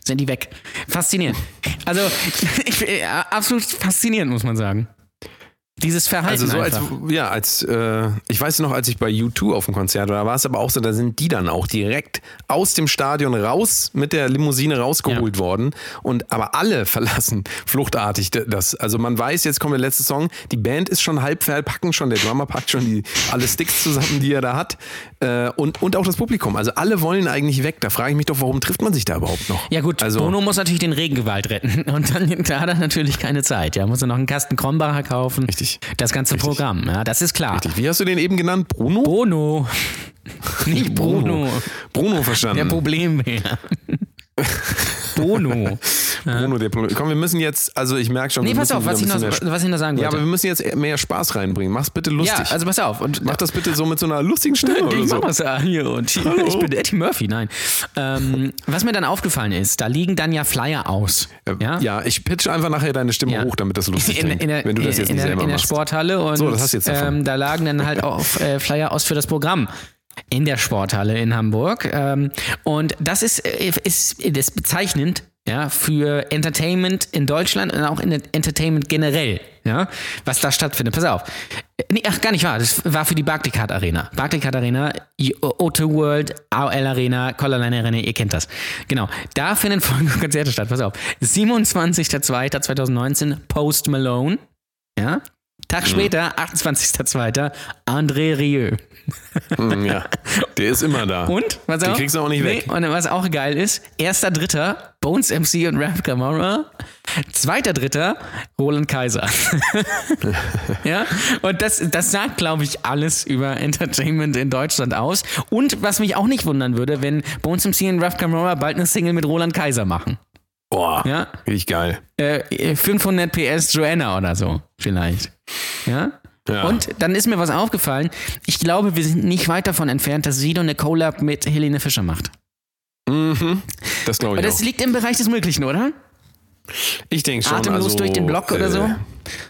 sind die weg. Faszinierend. Also, ich, äh, absolut faszinierend, muss man sagen. Dieses Verhalten Also so als, einfach. ja, als, äh, ich weiß noch, als ich bei U2 auf dem Konzert war, da war es aber auch so, da sind die dann auch direkt aus dem Stadion raus, mit der Limousine rausgeholt worden und aber alle verlassen fluchtartig das. Also man weiß, jetzt kommt der letzte Song, die Band ist schon halb fertig, packen schon, der Drummer packt schon die, alle Sticks zusammen, die er da hat äh, und, und auch das Publikum. Also alle wollen eigentlich weg. Da frage ich mich doch, warum trifft man sich da überhaupt noch? Ja gut, also, Bono muss natürlich den Regenwald retten und dann da hat er natürlich keine Zeit. Ja, muss er noch einen Kasten Krombacher kaufen. Richtig. Das ganze Programm, ja, das ist klar. Wie hast du den eben genannt? Bruno? Bono. Nicht Bruno. Bruno verstanden. Der Problembär. Bono. Bruno, der Problem. Komm, wir müssen jetzt, also ich merke schon, Nee, wir pass auf, was ich, noch, was ich noch sagen Ja, wollte. aber wir müssen jetzt mehr Spaß reinbringen. Mach's bitte lustig. Ja, also pass auf. Und Mach das bitte so mit so einer lustigen Stimme oder so. mach das ja hier und hier. Hallo. ich bin Eddie Murphy, nein. Ähm, was mir dann aufgefallen ist, da liegen dann ja Flyer aus. Ja, Ja, ich pitche einfach nachher deine Stimme Ja. hoch, damit das lustig in, klingt, in der, wenn du das jetzt in nicht der, selber in der machst. Sporthalle und So, das hast du jetzt davon. ähm, da lagen dann halt auch äh, Flyer aus für das Programm in der Sporthalle in Hamburg ähm, und das ist, ist, ist bezeichnend ja, für Entertainment in Deutschland und auch in Entertainment generell, ja, was da stattfindet. Pass auf. Nee, ach, gar nicht wahr. Das war für die Barclaycard Arena. Barclaycard Arena, O2 World, AOL Arena, Collarline Arena, ihr kennt das. Genau. Da finden folgende Konzerte statt. Pass auf. 27.02.2019 Post Malone. Ja. Tag später, 28.02. André Rieu. Hm, ja, der ist immer da. Und? Was Den auch? kriegst du auch nicht weg. Und was auch geil ist, erster Dritter, Bones MC und Rap Camara. Zweiter Dritter, Roland Kaiser. ja, und das, das sagt, glaube ich, alles über Entertainment in Deutschland aus. Und was mich auch nicht wundern würde, wenn Bones MC und Rap Camara bald eine Single mit Roland Kaiser machen. Boah, Ja. richtig geil. Äh, 500 PS Joanna oder so, vielleicht. Ja? Ja. Und dann ist mir was aufgefallen. Ich glaube, wir sind nicht weit davon entfernt, dass Sido eine Collab mit Helene Fischer macht. Mhm. Das glaube Aber ich das auch. liegt im Bereich des Möglichen, oder? Ich denke schon. Atemlos also, durch den Block oder so?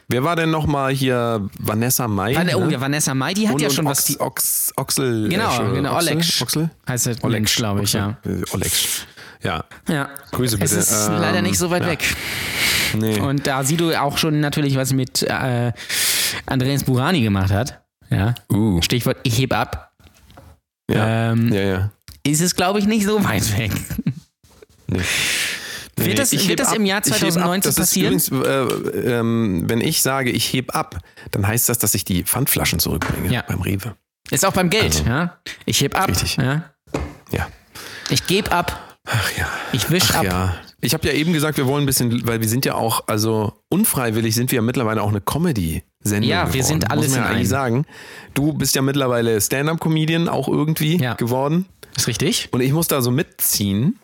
Wer war denn nochmal hier? Vanessa Mai? Van- Oh ne? ja, Vanessa Mai, die hat und, ja schon Ox, was. Die, Ox, Oxel. genau, äh, genau, Oxel? Olex. Oxel? Heißt der Olex, glaube ich, ja. Äh, Olex. Ja. ja. Grüße bitte. Es ist Ähm, leider nicht so weit ja. weg. Nee. Und da Sido auch schon natürlich was mit äh, Andreas Burani gemacht hat, ja. uh, Stichwort Ich heb ab, ja. ähm, ja, ja. ist es, glaube ich, nicht so weit weg. Nee. Wird das- wird das im Jahr Ich heb 2019 Das passieren? Übrigens, äh, ähm, wenn ich sage, ich heb ab, dann heißt das, dass ich die Pfandflaschen zurückbringe Ja. beim Rewe. Ist auch beim Geld, Also, ja. Ich heb ab, richtig. ja. Ja. Ich geb ab, Ach ja. ich wisch Ach ab. ja. Ich habe ja eben gesagt, wir wollen ein bisschen, weil wir sind ja auch, also unfreiwillig sind wir ja mittlerweile auch eine Comedy-Sendung. Ja, wir geworden, sind alles muss man in ja eigentlich sagen. Du bist ja mittlerweile Stand-up-Comedian auch irgendwie Ja. geworden. Ist richtig? Und ich muss da so mitziehen.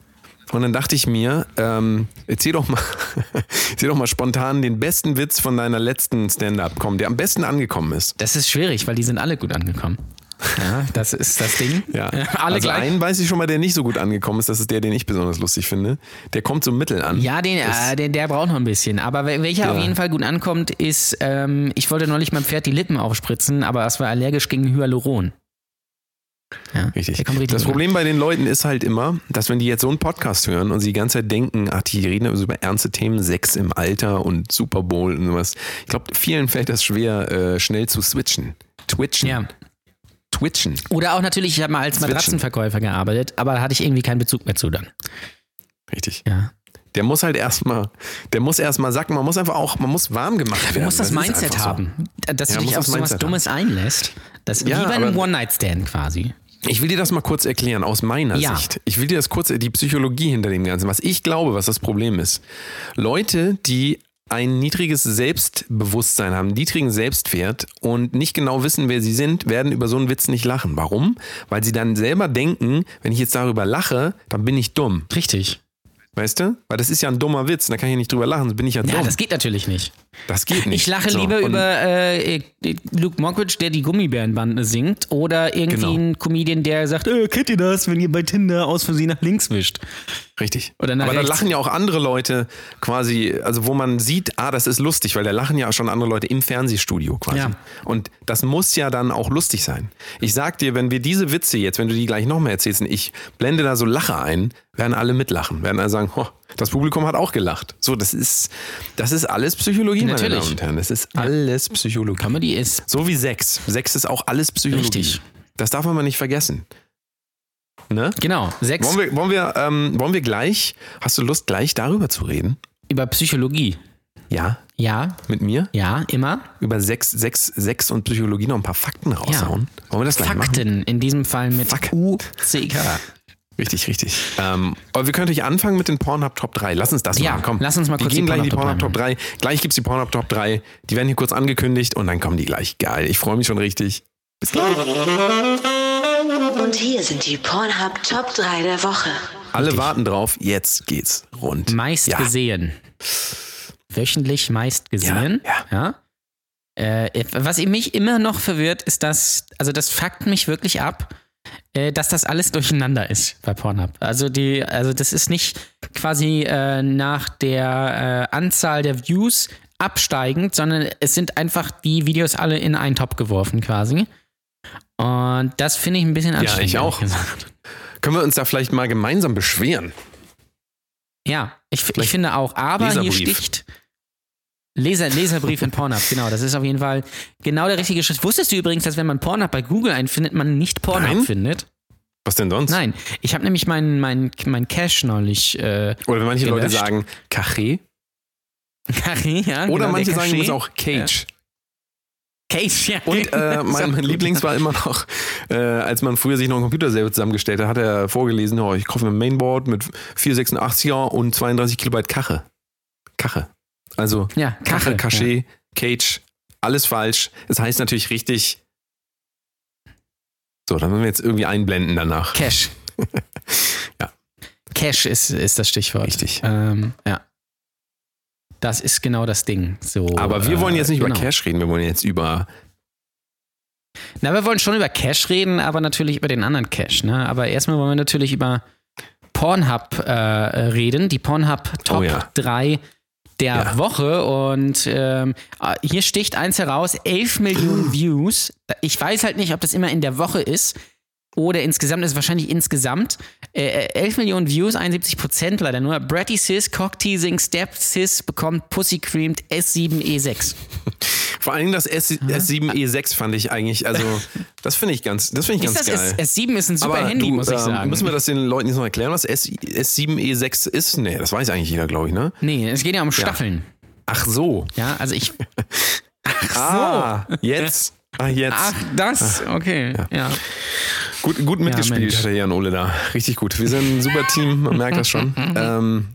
Und dann dachte ich mir, ähm, erzähl doch mal, erzähl doch mal spontan den besten Witz von deiner letzten Stand-up, komm, der am besten angekommen ist. Das ist schwierig, weil die sind alle gut angekommen. Ja, das ist das Ding. Ja. alle also gleich. einen weiß ich schon mal, der nicht so gut angekommen ist. Das ist der, den ich besonders lustig finde. Der kommt so mittel an. Ja, den, äh, den, der braucht noch ein bisschen. Aber wel- welcher Ja. auf jeden Fall gut ankommt, ist, ähm, ich wollte neulich meinem Pferd die Lippen aufspritzen, aber es war allergisch gegen Hyaluron. Ja, Richtig. Richtig das. Problem bei den Leuten ist halt immer, dass wenn die jetzt so einen Podcast hören und sie die ganze Zeit denken, ach, die reden über ernste Themen, Sex im Alter und Super Bowl und sowas. Ich glaube, vielen fällt das schwer, äh, schnell zu switchen. Twitchen. Ja. Twitchen. Oder auch natürlich, ich habe mal als Switchen. Matratzenverkäufer gearbeitet, aber da hatte ich irgendwie keinen Bezug mehr zu dann. Richtig. Ja. Der muss halt erstmal, der muss erstmal sacken, man muss einfach auch, man muss warm gemacht werden. Du musst das, ist Mindset einfach so. haben, dass Ja, du dich muss auf das sowas Mindset Dummes einlässt. Das Ja, wie bei einem One-Night-Stand quasi. Ich will dir das mal kurz erklären, aus meiner Ja. Sicht. Ich will dir das kurz, die Psychologie hinter dem Ganzen, was ich glaube, was das Problem ist. Leute, die ein niedriges Selbstbewusstsein haben, niedrigen Selbstwert und nicht genau wissen, wer sie sind, werden über so einen Witz nicht lachen. Warum? Weil sie dann selber denken, wenn ich jetzt darüber lache, dann bin ich dumm. Richtig. Weißt du? Weil das ist ja ein dummer Witz, da kann ich nicht drüber lachen, sonst bin ich ja, Ja, dumm. das geht natürlich nicht. Das geht nicht. Ich lache So, lieber über äh, Luke Mockridge, der die Gummibärenbande singt, oder irgendwie Genau. ein Comedian, der sagt, äh, kennt ihr das, wenn ihr bei Tinder aus Versehen nach links wischt? Richtig. Oder nach Aber da rechts. lachen ja auch andere Leute quasi, also wo man sieht, ah, das ist lustig, weil da lachen ja schon andere Leute im Fernsehstudio quasi. Ja. Und das muss ja dann auch lustig sein. Ich sag dir, wenn wir diese Witze jetzt, wenn du die gleich nochmal erzählst und ich blende da so Lacher ein, werden alle mitlachen, werden alle sagen, oh, das Publikum hat auch gelacht. So, das ist, das ist alles Psychologie, meine Natürlich. Damen und Herren. Das ist alles Psychologie. Comedy ist So wie Sex. Sex ist auch alles Psychologie. Richtig. Das darf man mal nicht vergessen. Ne? Genau, sechs Wollen wir, wollen, wir, ähm, wollen wir gleich, hast du Lust, gleich darüber zu reden? über Psychologie. Ja. Ja, Mit mir? ja, immer. Über Sex, Sex, Sex und Psychologie noch ein paar Fakten raushauen? Wollen wir das gleich machen? Fakten, in diesem Fall mit Fakten. UCK. Richtig, richtig. Ähm, aber wir können natürlich anfangen mit den Pornhub Top 3. Lass uns das Ja, machen. Komm, lass uns mal wir kurz gehen die gleich in die Pornhub Top Top 3. Gleich gibt's die Pornhub Top 3. Die werden hier kurz angekündigt und dann kommen die gleich. Geil. Ich freue mich schon richtig. Bis gleich. Und hier sind die Pornhub Top 3 der Woche. Alle warten drauf. Jetzt geht's rund. Meist ja. gesehen. Wöchentlich meist gesehen. Ja, ja. Äh, was mich immer noch verwirrt, ist, dass, also das fuckt mich wirklich ab, dass das alles durcheinander ist bei Pornhub. Also die, also das ist nicht quasi äh, nach der äh, Anzahl der Views absteigend, sondern es sind einfach die Videos alle in einen Topf geworfen quasi. Und das finde ich ein bisschen anstrengend. ich auch. Können wir uns da vielleicht mal gemeinsam beschweren? Ja, ich, ich finde auch. Aber hier sticht Leser, Leserbrief in Pornhub, genau. Das ist auf jeden Fall genau der richtige Schritt. Wusstest du übrigens, dass wenn man Pornhub bei Google einfindet, man nicht Pornhub Nein? findet? Was denn sonst? Nein, ich habe nämlich meinen mein, mein Cache neulich. Äh, Oder wenn manche Leute Gelöscht. sagen Cachet. Carré, ja. Oder genau, manche sagen Cache. übrigens auch Cage. Cage, ja. Und äh, mein, mein Lieblings war immer noch, äh, als man früher sich noch einen Computer selber zusammengestellt hat, hat er vorgelesen, oh, ich kaufe mir ein Mainboard mit 486er und 32 Kilobyte Kache. Kache. Also Ja, Kache, Kache, Cachet, Cage, alles falsch. Es heißt natürlich richtig. So, dann müssen wir jetzt irgendwie einblenden danach. Cache. Ja. Cache ist, ist das Stichwort. Richtig. Ähm, ja. Das ist genau das Ding. So, Aber wir wollen jetzt nicht äh, über genau. Cash reden, wir wollen jetzt über. Na, wir wollen schon über Cash reden, aber natürlich über den anderen Cash. Ne? Aber erstmal wollen wir natürlich über Pornhub äh, reden, die Pornhub Top Oh ja. 3 der Ja. Woche. Und ähm, äh, hier sticht eins heraus: 11 Millionen Views. Ich weiß halt nicht, ob das immer in der Woche ist. Oder insgesamt das ist wahrscheinlich insgesamt. Äh, 11 Millionen Views, 71 Prozent leider nur. Bratty Sis, Cock Teasing, Step Sis bekommt Pussy Creamed S7E6. Vor allem das S, S7E6 fand ich eigentlich, also das finde ich ganz, das finde ich Ist ganz das geil. S, S7 ist ein super Aber Handy, du, muss ich ähm, sagen. Müssen wir das den Leuten jetzt noch erklären, was S, S7E6 ist? Nee, das weiß eigentlich jeder, glaube ich, ne? Nee, es geht ja um Staffeln. Ach so. Ja, also ich. Ah, jetzt. Ah, jetzt. Ach, das? Okay. Ja. Gut, gut mitgespielt Mensch. hat der Jan Ole da. Richtig gut. Wir sind ein super Team, man merkt das schon. ähm,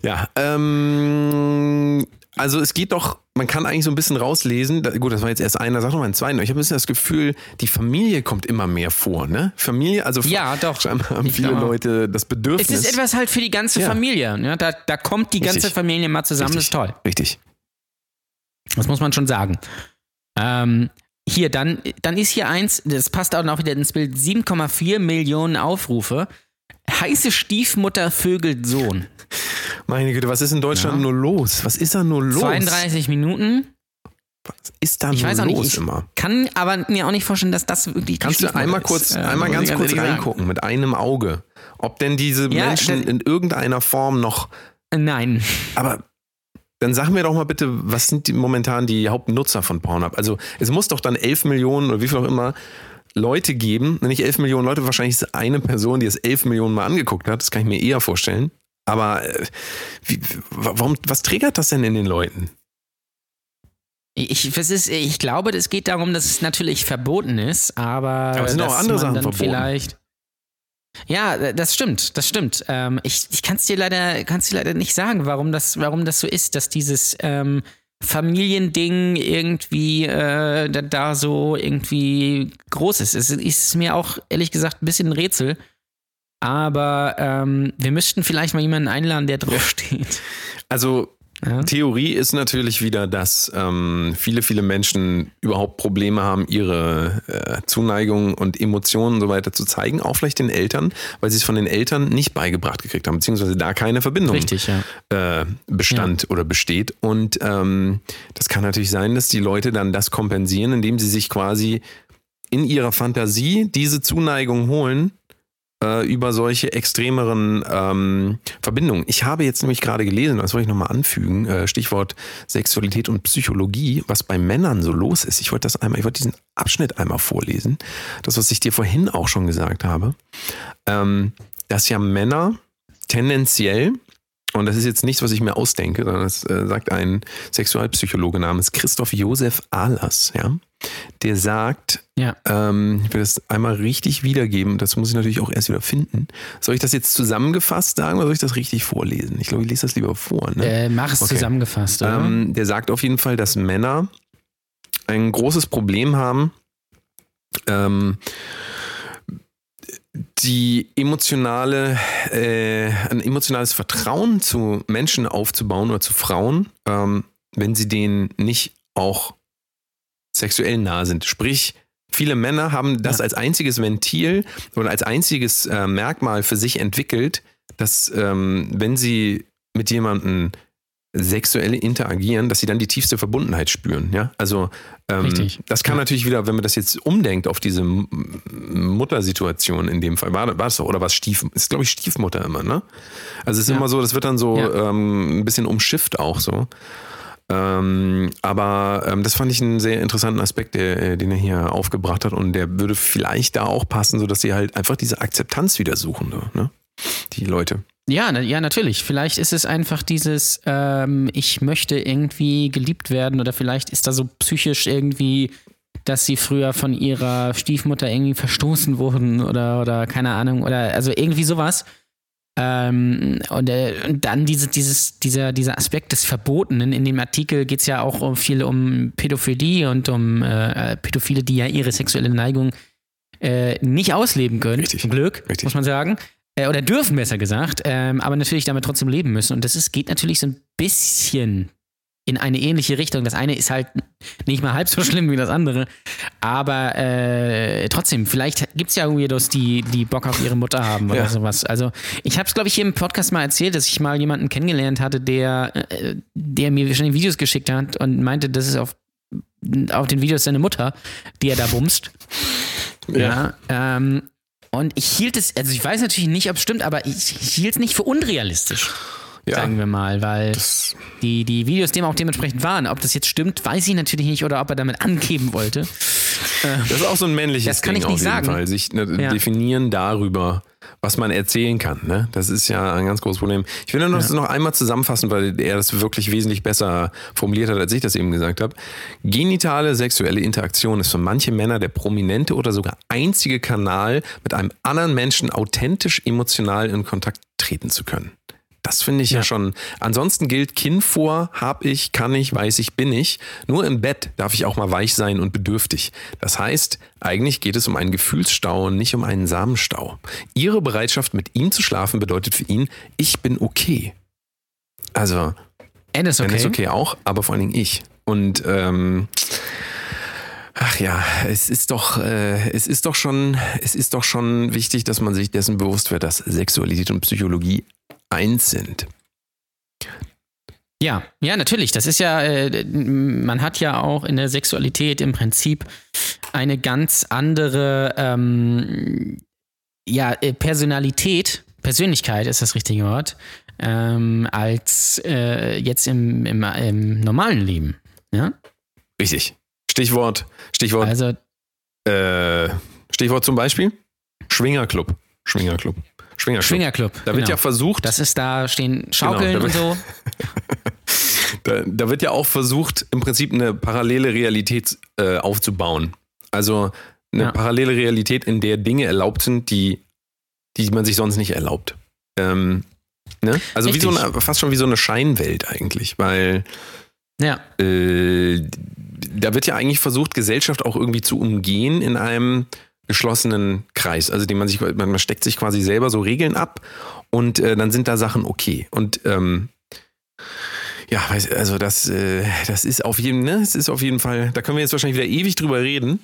ja, ähm, also es geht doch, man kann eigentlich so ein bisschen rauslesen, da, gut, das war jetzt erst einer, sag noch mal einen zweiten, ich habe ein bisschen das Gefühl, die Familie kommt immer mehr vor, ne? Familie, also Ja, doch. scheinbar haben Ich viele glaube. Leute das Bedürfnis. Es ist etwas halt für die ganze Ja. Familie. Ja, da, da kommt die ganze Richtig. Familie mal zusammen, das ist toll. Richtig. Das muss man schon sagen. Ähm, hier, dann, dann ist hier eins, das passt auch noch wieder ins Bild: 7,4 Millionen Aufrufe. Heiße Stiefmutter vögelt Sohn. Meine Güte, was ist in Deutschland Ja. nur los? Was ist da nur los? 32 Minuten. Was ist da Ich nur weiß auch nicht, los ich immer? kann aber mir auch nicht vorstellen, dass das wirklich. Kannst du einmal ist. kurz, Äh, einmal ganz kurz ehrlich sagen. reingucken mit einem Auge, ob denn diese Ja, Menschen in irgendeiner Form noch, Nein. aber dann sag mir doch mal bitte, was sind die, momentan die Hauptnutzer von Pornhub? Also es muss doch dann 11 Millionen oder wie viel auch immer Leute geben, nicht 11 Millionen Leute, wahrscheinlich ist es eine Person, die es 11 Millionen mal angeguckt hat, das kann ich mir eher vorstellen. Aber äh, wie, warum, was triggert das denn in den Leuten? Ich, ist, ich glaube, es geht darum, dass es natürlich verboten ist, aber, Aber es sind auch andere Sachen verboten. Vielleicht. Ja, das stimmt, das stimmt. Ähm, ich ich kann es dir leider, kann's dir leider nicht sagen, warum das, warum das so ist, dass dieses ähm, Familiending irgendwie äh, da, da so irgendwie groß ist. Es ist mir auch ehrlich gesagt ein bisschen ein Rätsel. Aber ähm, wir müssten vielleicht mal jemanden einladen, der draufsteht. Also Ja. Theorie ist natürlich wieder, dass ähm, viele, viele Menschen überhaupt Probleme haben, ihre äh, Zuneigung und Emotionen und so weiter zu zeigen, auch vielleicht den Eltern, weil sie es von den Eltern nicht beigebracht gekriegt haben, beziehungsweise da keine Verbindung Richtig, ja. äh, bestand oder besteht. Und ähm, das kann natürlich sein, dass die Leute dann das kompensieren, indem sie sich quasi in ihrer Fantasie diese Zuneigung holen äh, über solche extremeren ähm, Verbindungen. Ich habe jetzt nämlich gerade gelesen, das wollte ich nochmal anfügen, äh, Stichwort Sexualität und Psychologie, was bei Männern so los ist. Ich wollte das einmal, ich wollte diesen Abschnitt einmal vorlesen. Das, was ich dir vorhin auch schon gesagt habe, ähm, dass ja Männer tendenziell und das ist jetzt nichts, was ich mir ausdenke, sondern das äh, sagt ein Sexualpsychologe namens Christoph Josef Ahlers, ja. Der sagt, Ja. ähm, ich will das einmal richtig wiedergeben, das muss ich natürlich auch erst wieder finden. Soll ich das jetzt zusammengefasst sagen oder soll ich das richtig vorlesen? Ich glaube, ich lese das lieber vor. Ne? Äh, mach es Okay. zusammengefasst, oder? Ähm, der sagt auf jeden Fall, dass Männer ein großes Problem haben, ähm, die emotionale, äh, ein emotionales Vertrauen zu Menschen aufzubauen oder zu Frauen, ähm, wenn sie denen nicht auch sexuell nah sind. Sprich, viele Männer haben das Ja. als einziges Ventil oder als einziges äh, Merkmal für sich entwickelt, dass ähm, wenn sie mit jemandem sexuell interagieren, dass sie dann die tiefste Verbundenheit spüren. Ja, also ähm, das kann Ja. natürlich wieder, wenn man das jetzt umdenkt auf diese Muttersituation in dem Fall, war, war das so, oder was Stief, ist glaube ich Stiefmutter immer, ne? Also es ist Ja. immer so, das wird dann so Ja. ähm, ein bisschen umschifft auch so. Ähm, aber ähm, das fand ich einen sehr interessanten Aspekt, der, äh, den er hier aufgebracht hat und der würde vielleicht da auch passen, so dass sie halt einfach diese Akzeptanz wieder suchen, ne? Die Leute. Ja, na, ja, natürlich. Vielleicht ist es einfach dieses, ähm, ich möchte irgendwie geliebt werden oder vielleicht ist da so psychisch irgendwie, dass sie früher von ihrer Stiefmutter irgendwie verstoßen wurden oder, oder keine Ahnung, oder also irgendwie sowas. Ähm, und, äh, und dann diese, dieses, dieser, dieser Aspekt des Verbotenen. In dem Artikel geht es ja auch um viel um Pädophilie und um äh, Pädophile, die ja ihre sexuelle Neigung äh, nicht ausleben können. Richtig. Zum Glück, Richtig. muss man sagen. Äh, oder dürfen, besser gesagt. Ähm, aber natürlich damit trotzdem leben müssen. Und das ist, geht natürlich so ein bisschen in eine ähnliche Richtung. Das eine ist halt nicht mal halb so schlimm wie das andere. Aber äh, trotzdem, vielleicht gibt es ja Weirdos, die, die Bock auf ihre Mutter haben oder Ja. sowas. Also ich habe es, glaube ich, hier im Podcast mal erzählt, dass ich mal jemanden kennengelernt hatte, der, äh, der mir schon Videos geschickt hat und meinte, das ist auf, auf den Videos seine Mutter, die er da bumst. Ja. ähm, und ich hielt es, also ich weiß natürlich nicht, ob es stimmt, aber ich, ich hielt es nicht für unrealistisch. Ja. Sagen wir mal, weil die, die Videos dem auch dementsprechend waren. Ob das jetzt stimmt, weiß ich natürlich nicht oder ob er damit angeben wollte. das ist auch so ein männliches Das kann Ding ich nicht auf jeden sagen. Fall, sich ne, Ja. definieren darüber, was man erzählen kann. Ne? Das ist ja ein ganz großes Problem. Ich will nur noch, das noch einmal zusammenfassen, weil er das wirklich wesentlich besser formuliert hat, als ich das eben gesagt habe. Genitale sexuelle Interaktion ist für manche Männer der prominente oder sogar einzige Kanal, mit einem anderen Menschen authentisch emotional in Kontakt treten zu können. Das finde ich ja. Ja. schon. Ansonsten gilt Kinn vor, hab ich, kann ich, weiß ich, bin ich. Nur im Bett darf ich auch mal weich sein und bedürftig. Das heißt, eigentlich geht es um einen Gefühlsstau und nicht um einen Samenstau. Ihre Bereitschaft, mit ihm zu schlafen, bedeutet für ihn, ich bin okay. Also, N ist okay. okay. ist okay auch, aber vor allen Dingen ich. Und ähm, ach ja, es ist doch, äh, es ist doch schon, es ist doch schon wichtig, dass man sich dessen bewusst wird, dass Sexualität und Psychologie eins sind. Ja, ja, natürlich. Das ist ja, äh, man hat ja auch in der Sexualität im Prinzip eine ganz andere ähm, ja, äh, Personalität, Persönlichkeit ist das richtige Wort, ähm, als äh, jetzt im, im, im normalen Leben. Ja? Richtig. Stichwort, Stichwort, Also, äh, Stichwort zum Beispiel Schwingerclub. Schwingerclub. Schwingerclub. Schwingerclub. Da wird genau. ja versucht, Das ist, da stehen Schaukeln Genau, und so. da, da wird ja auch versucht, im Prinzip eine parallele Realität äh, aufzubauen. Also eine Ja. parallele Realität, in der Dinge erlaubt sind, die, die man sich sonst nicht erlaubt. Ähm, ne? Also wie so eine, fast schon wie so eine Scheinwelt eigentlich, weil Ja. äh, da wird ja eigentlich versucht, Gesellschaft auch irgendwie zu umgehen in einem geschlossenen Kreis. Also den man sich, man steckt sich quasi selber so Regeln ab und äh, dann sind da Sachen okay. Und ähm, ja, also das, äh, das ist auf jeden, ne, es ist auf jeden Fall, da können wir jetzt wahrscheinlich wieder ewig drüber reden.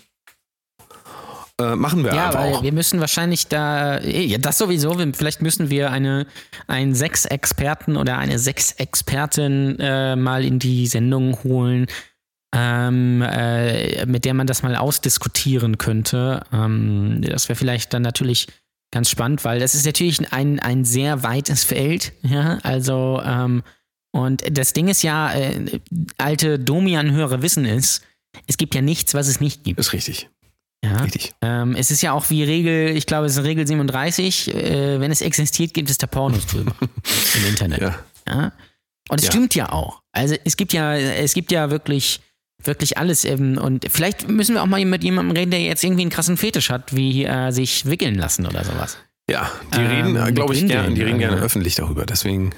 Äh, machen wir Ja, einfach weil auch. wir müssen wahrscheinlich da, eh, ja, das sowieso, vielleicht müssen wir eine, einen Sechs-Experten oder eine Sechs-Expertin äh, mal in die Sendung holen, ähm, äh, mit der man das mal ausdiskutieren könnte. Ähm, das wäre vielleicht dann natürlich ganz spannend, weil das ist natürlich ein, ein sehr weites Feld, ja, also ähm, und das Ding ist ja, äh, alte Domian-Hörer wissen es, es gibt ja nichts, was es nicht gibt. ist richtig, Ja? richtig. Ähm, es ist ja auch wie Regel, ich glaube, es ist Regel 37, äh, wenn es existiert, gibt es da Pornos drüber im Internet. Ja. Ja? Und es Ja. stimmt ja auch. Also es gibt ja, es gibt ja wirklich, wirklich alles. Ähm, und vielleicht müssen wir auch mal mit jemandem reden, der jetzt irgendwie einen krassen Fetisch hat, wie äh, sich wickeln lassen oder sowas. Ja, die Ähm, reden, glaube ich, gerne, die reden gerne ja. öffentlich darüber. Deswegen,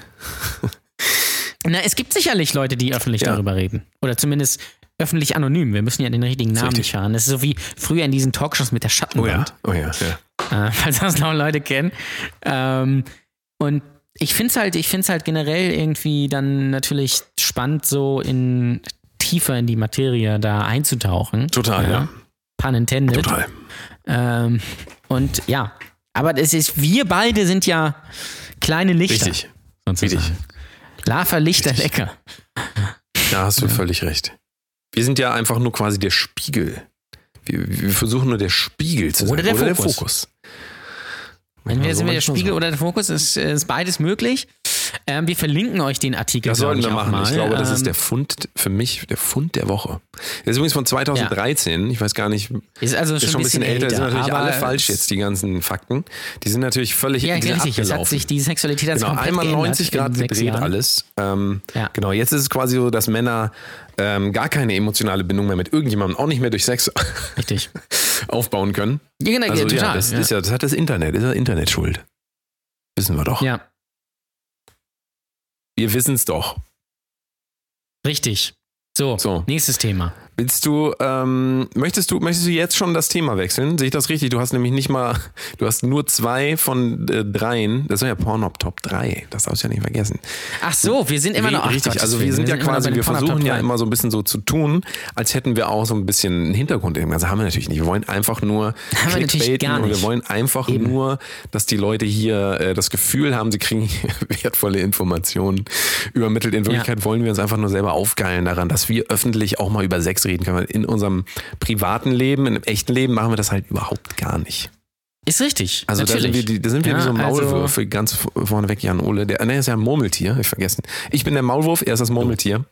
Na, es gibt sicherlich Leute, die öffentlich Ja. darüber reden. Oder zumindest öffentlich anonym. Wir müssen ja den richtigen Namen richtig. nicht schauen. Das ist so wie früher in diesen Talkshows mit der oh ja, Schattenwand. oh ja, ja. äh, falls das noch Leute kennen. Ähm, und ich finde es halt, ich finde es halt generell irgendwie dann natürlich spannend, so in tiefer in die Materie da einzutauchen. Total, ja. Pun intended. Total. Ähm, und ja, aber das ist, wir beide sind ja kleine Lichter. Richtig. sozusagen. Richtig. Lava Lichter Richtig. lecker. Da hast du völlig recht. Wir sind ja einfach nur quasi der Spiegel. Wir, wir versuchen nur der Spiegel zu sein. Oder der der Fokus. Fokus. Entweder sind wir der Spiegel oder der Fokus, ist, ist beides möglich. Ähm, wir verlinken euch den Artikel. Das sollten wir machen. Mal. Ich glaube, das ist Ähm, der Fund für mich, der Fund der Woche. Der ist übrigens von 2013. Ich weiß gar nicht, Ist also schon, ist schon ein bisschen älter. Das sind natürlich alle falsch jetzt, die ganzen Fakten. Die sind natürlich völlig Ja, richtig. Es hat abgelaufen. sich die Sexualität hat sich Genau, komplett einmal geändert 90 Grad gedreht alles. Ähm, Ja. Genau, jetzt ist es quasi so, dass Männer ähm, gar keine emotionale Bindung mehr mit irgendjemandem, auch nicht mehr durch Sex Richtig. aufbauen können. Ja, genau, Also ja, total. ja, das, ja. Ist ja, das hat das Internet, ist ja Internet schuld. Wissen wir doch. ja, Wir wissen es doch. richtig. So, So. nächstes Thema. Willst du, ähm, möchtest du, möchtest du jetzt schon das Thema wechseln? Sehe ich das richtig? Du hast nämlich nicht mal, du hast nur zwei von äh, dreien. Das ist ja Pornhub Top 3. Das darfst du ja nicht vergessen. Ach so, wir sind immer noch. Richtig, Gott, also wir sind ja immer noch quasi, wir Pornhub versuchen ja immer so ein bisschen so zu tun, als hätten wir auch so ein bisschen einen Hintergrund. Also haben wir natürlich nicht. Wir wollen einfach nur Haben wir natürlich gar und wir nicht. wollen einfach Eben. nur, dass die Leute hier äh, das Gefühl haben, sie kriegen wertvolle Informationen übermittelt. In Wirklichkeit wollen wir uns einfach nur selber aufgeilen daran, dass wir öffentlich auch mal über Sex reden können. In unserem privaten Leben, im echten Leben machen wir das halt überhaupt gar nicht. Ist richtig. Also da sind natürlich. wir, da sind wir Ja, wie so also- Maulwürfe, ganz vorneweg Jan Ole. Der, der ist ja ein Murmeltier, hab ich vergessen. Ich bin der Maulwurf, er ist das Murmeltier.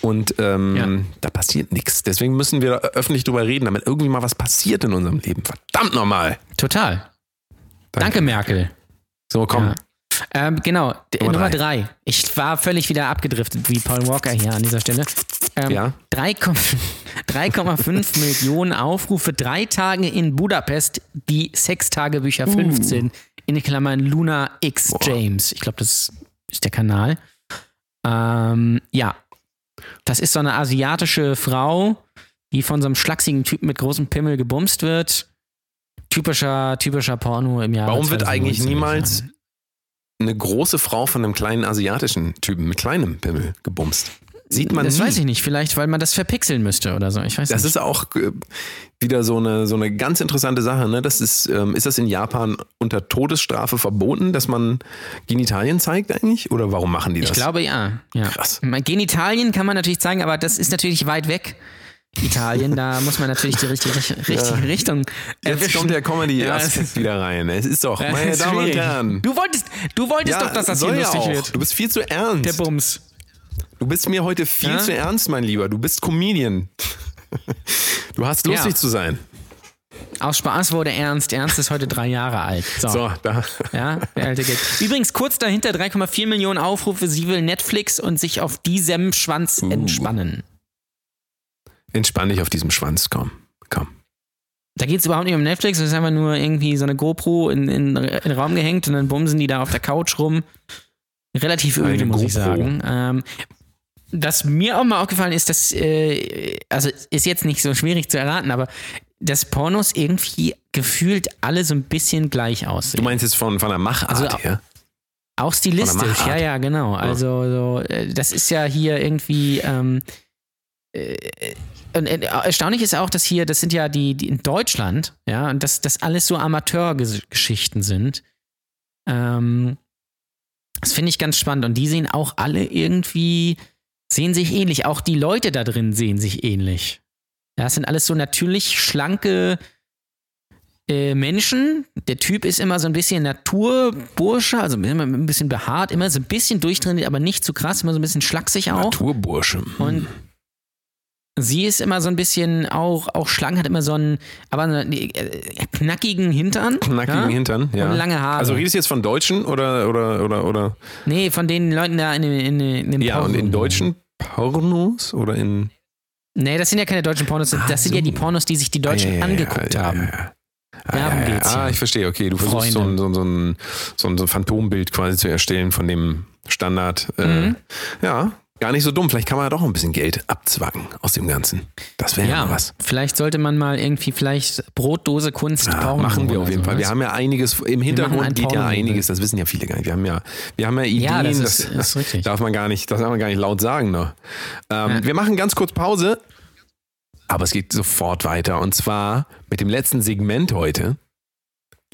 Und ähm, Ja. da passiert nichts. Deswegen müssen wir da öffentlich drüber reden, damit irgendwie mal was passiert in unserem Leben. Verdammt nochmal. Total. Danke, Merkel. So, komm. Ja. Ähm, genau, Nummer Nummer drei. drei. Ich war völlig wieder abgedriftet, wie Paul Walker hier an dieser Stelle. Ähm, Ja. 3,5 3,5 Millionen Aufrufe, drei Tage in Budapest, die Sextagebücher Uh. 15, in Klammern Luna X James. Ich glaube, das ist der Kanal. Ähm, ja. Das ist so eine asiatische Frau, die von so einem schlachsigen Typen mit großem Pimmel gebumst wird. Typischer, typischer Porno im Jahr. Warum wird eigentlich 2019, niemals eine große Frau von einem kleinen asiatischen Typen mit kleinem Pimmel gebumst? Sieht man Das nie. weiß ich nicht. Vielleicht, weil man das verpixeln müsste oder so. Ich weiß Das nicht. ist auch äh, wieder so eine, so eine ganz interessante Sache. Ne? Das ist, ähm, ist das in Japan unter Todesstrafe verboten, dass man Genitalien zeigt eigentlich? Oder warum machen die das? Ich glaube ja. ja. Krass. Genitalien kann man natürlich zeigen, aber das ist natürlich weit weg. Italien, da muss man natürlich die richtige, richtige Richtung Jetzt erwischen. kommt der Ja, Comedy-Aspekt es- wieder rein. Es ist doch, Ja, meine ist Damen und. Herren. Du wolltest, du wolltest doch, dass das hier ja lustig auch. wird. Du bist viel zu Der ernst. Bums. Du bist mir heute viel Ja? zu ernst, mein Lieber. Du bist Comedian. Du hast lustig Ja. zu sein. Aus Spaß wurde Ernst. Ernst ist heute drei Jahre alt. So. So, da. Ja, der alte Gag. Übrigens, kurz dahinter 3,4 Millionen Aufrufe. Sie will Netflix und sich auf diesem Schwanz Uh. entspannen. Entspann dich auf diesem Schwanz, komm. Komm. Da geht es überhaupt nicht um Netflix, es ist einfach nur irgendwie so eine GoPro in, in, in den Raum gehängt und dann bumsen die da auf der Couch rum. Relativ öde, muss ich GoPro. sagen. Ähm, das mir auch mal aufgefallen ist, dass, äh, also ist jetzt nicht so schwierig zu erraten, aber dass Pornos irgendwie gefühlt alle so ein bisschen gleich Du aussehen. meinst jetzt von, von der Machart Also, her? Auch stilistisch, ja, ja, genau. Also so, äh, das ist ja hier irgendwie. Ähm, äh, und, äh, erstaunlich ist auch, dass hier, das sind ja die, die in Deutschland, ja, und dass das alles so Amateurgeschichten sind. Ähm, das finde ich ganz spannend. Und die sehen auch alle irgendwie, sehen sich ähnlich. Auch die Leute da drin sehen sich ähnlich. Ja, es sind alles so natürlich schlanke äh, Menschen. Der Typ ist immer so ein bisschen Naturbursche, also immer ein bisschen behaart, immer so ein bisschen durchtrainiert, aber nicht zu krass, immer so ein bisschen schlaksig auch. Naturbursche. Und sie ist immer so ein bisschen auch, auch schlank, hat immer so einen, aber einen äh, knackigen Hintern. Knackigen ja? Hintern, ja. Und lange Haare. Also redest du jetzt von Deutschen oder, oder, oder, oder? Nee, von den Leuten da in, den- in, in den Ja, und in deutschen Pornos oder in. Nee, das sind ja keine deutschen Pornos, das Ah, sind ja so. die Pornos, die sich die Deutschen Ah, ja, ja, angeguckt ja, ja, haben. Ja, ja. Ah, Darum ja, ja. geht's ah, ja. ich verstehe, okay. Du versuchst so ein, Freunde. so, ein, so, ein, so ein so ein Phantombild quasi zu erstellen von dem Standard. Äh, Mhm. ja, gar nicht so dumm. Vielleicht kann man ja doch ein bisschen Geld abzwacken aus dem Ganzen. Das wäre ja, Ja, was. vielleicht sollte man mal irgendwie vielleicht Brotdose Kunst Ja, Porno machen wir auf jeden Fall. Wir sowas. haben ja einiges, im Hintergrund geht ja Porno-Label. einiges, das wissen ja viele gar nicht. Wir haben ja, wir haben ja Ideen, Ja, das das, ist- ist richtig. darf man gar nicht, das darf man gar nicht laut sagen noch. Ähm, Ja. Wir machen ganz kurz Pause, aber es geht sofort weiter und zwar mit dem letzten Segment heute.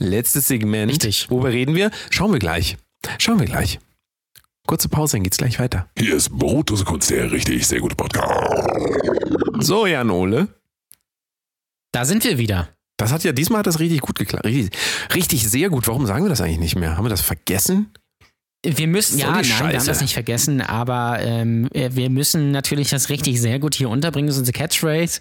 Letztes Segment. Richtig. Worüber reden wir? Schauen wir gleich. Schauen wir gleich. Kurze Pause, dann geht's gleich weiter. Hier ist Brotdose Kunst, der richtig sehr gute Podcast. So, Jan Ole. Da sind wir wieder. Das hat ja, diesmal hat das richtig gut geklappt. Richtig, richtig sehr gut. Warum sagen wir das eigentlich nicht mehr? Haben wir das vergessen? Wir müssen, ja, nein, wir haben Scheiße. das nicht vergessen, aber ähm, wir müssen natürlich das richtig sehr gut hier unterbringen. Das ist unsere Catchphrase.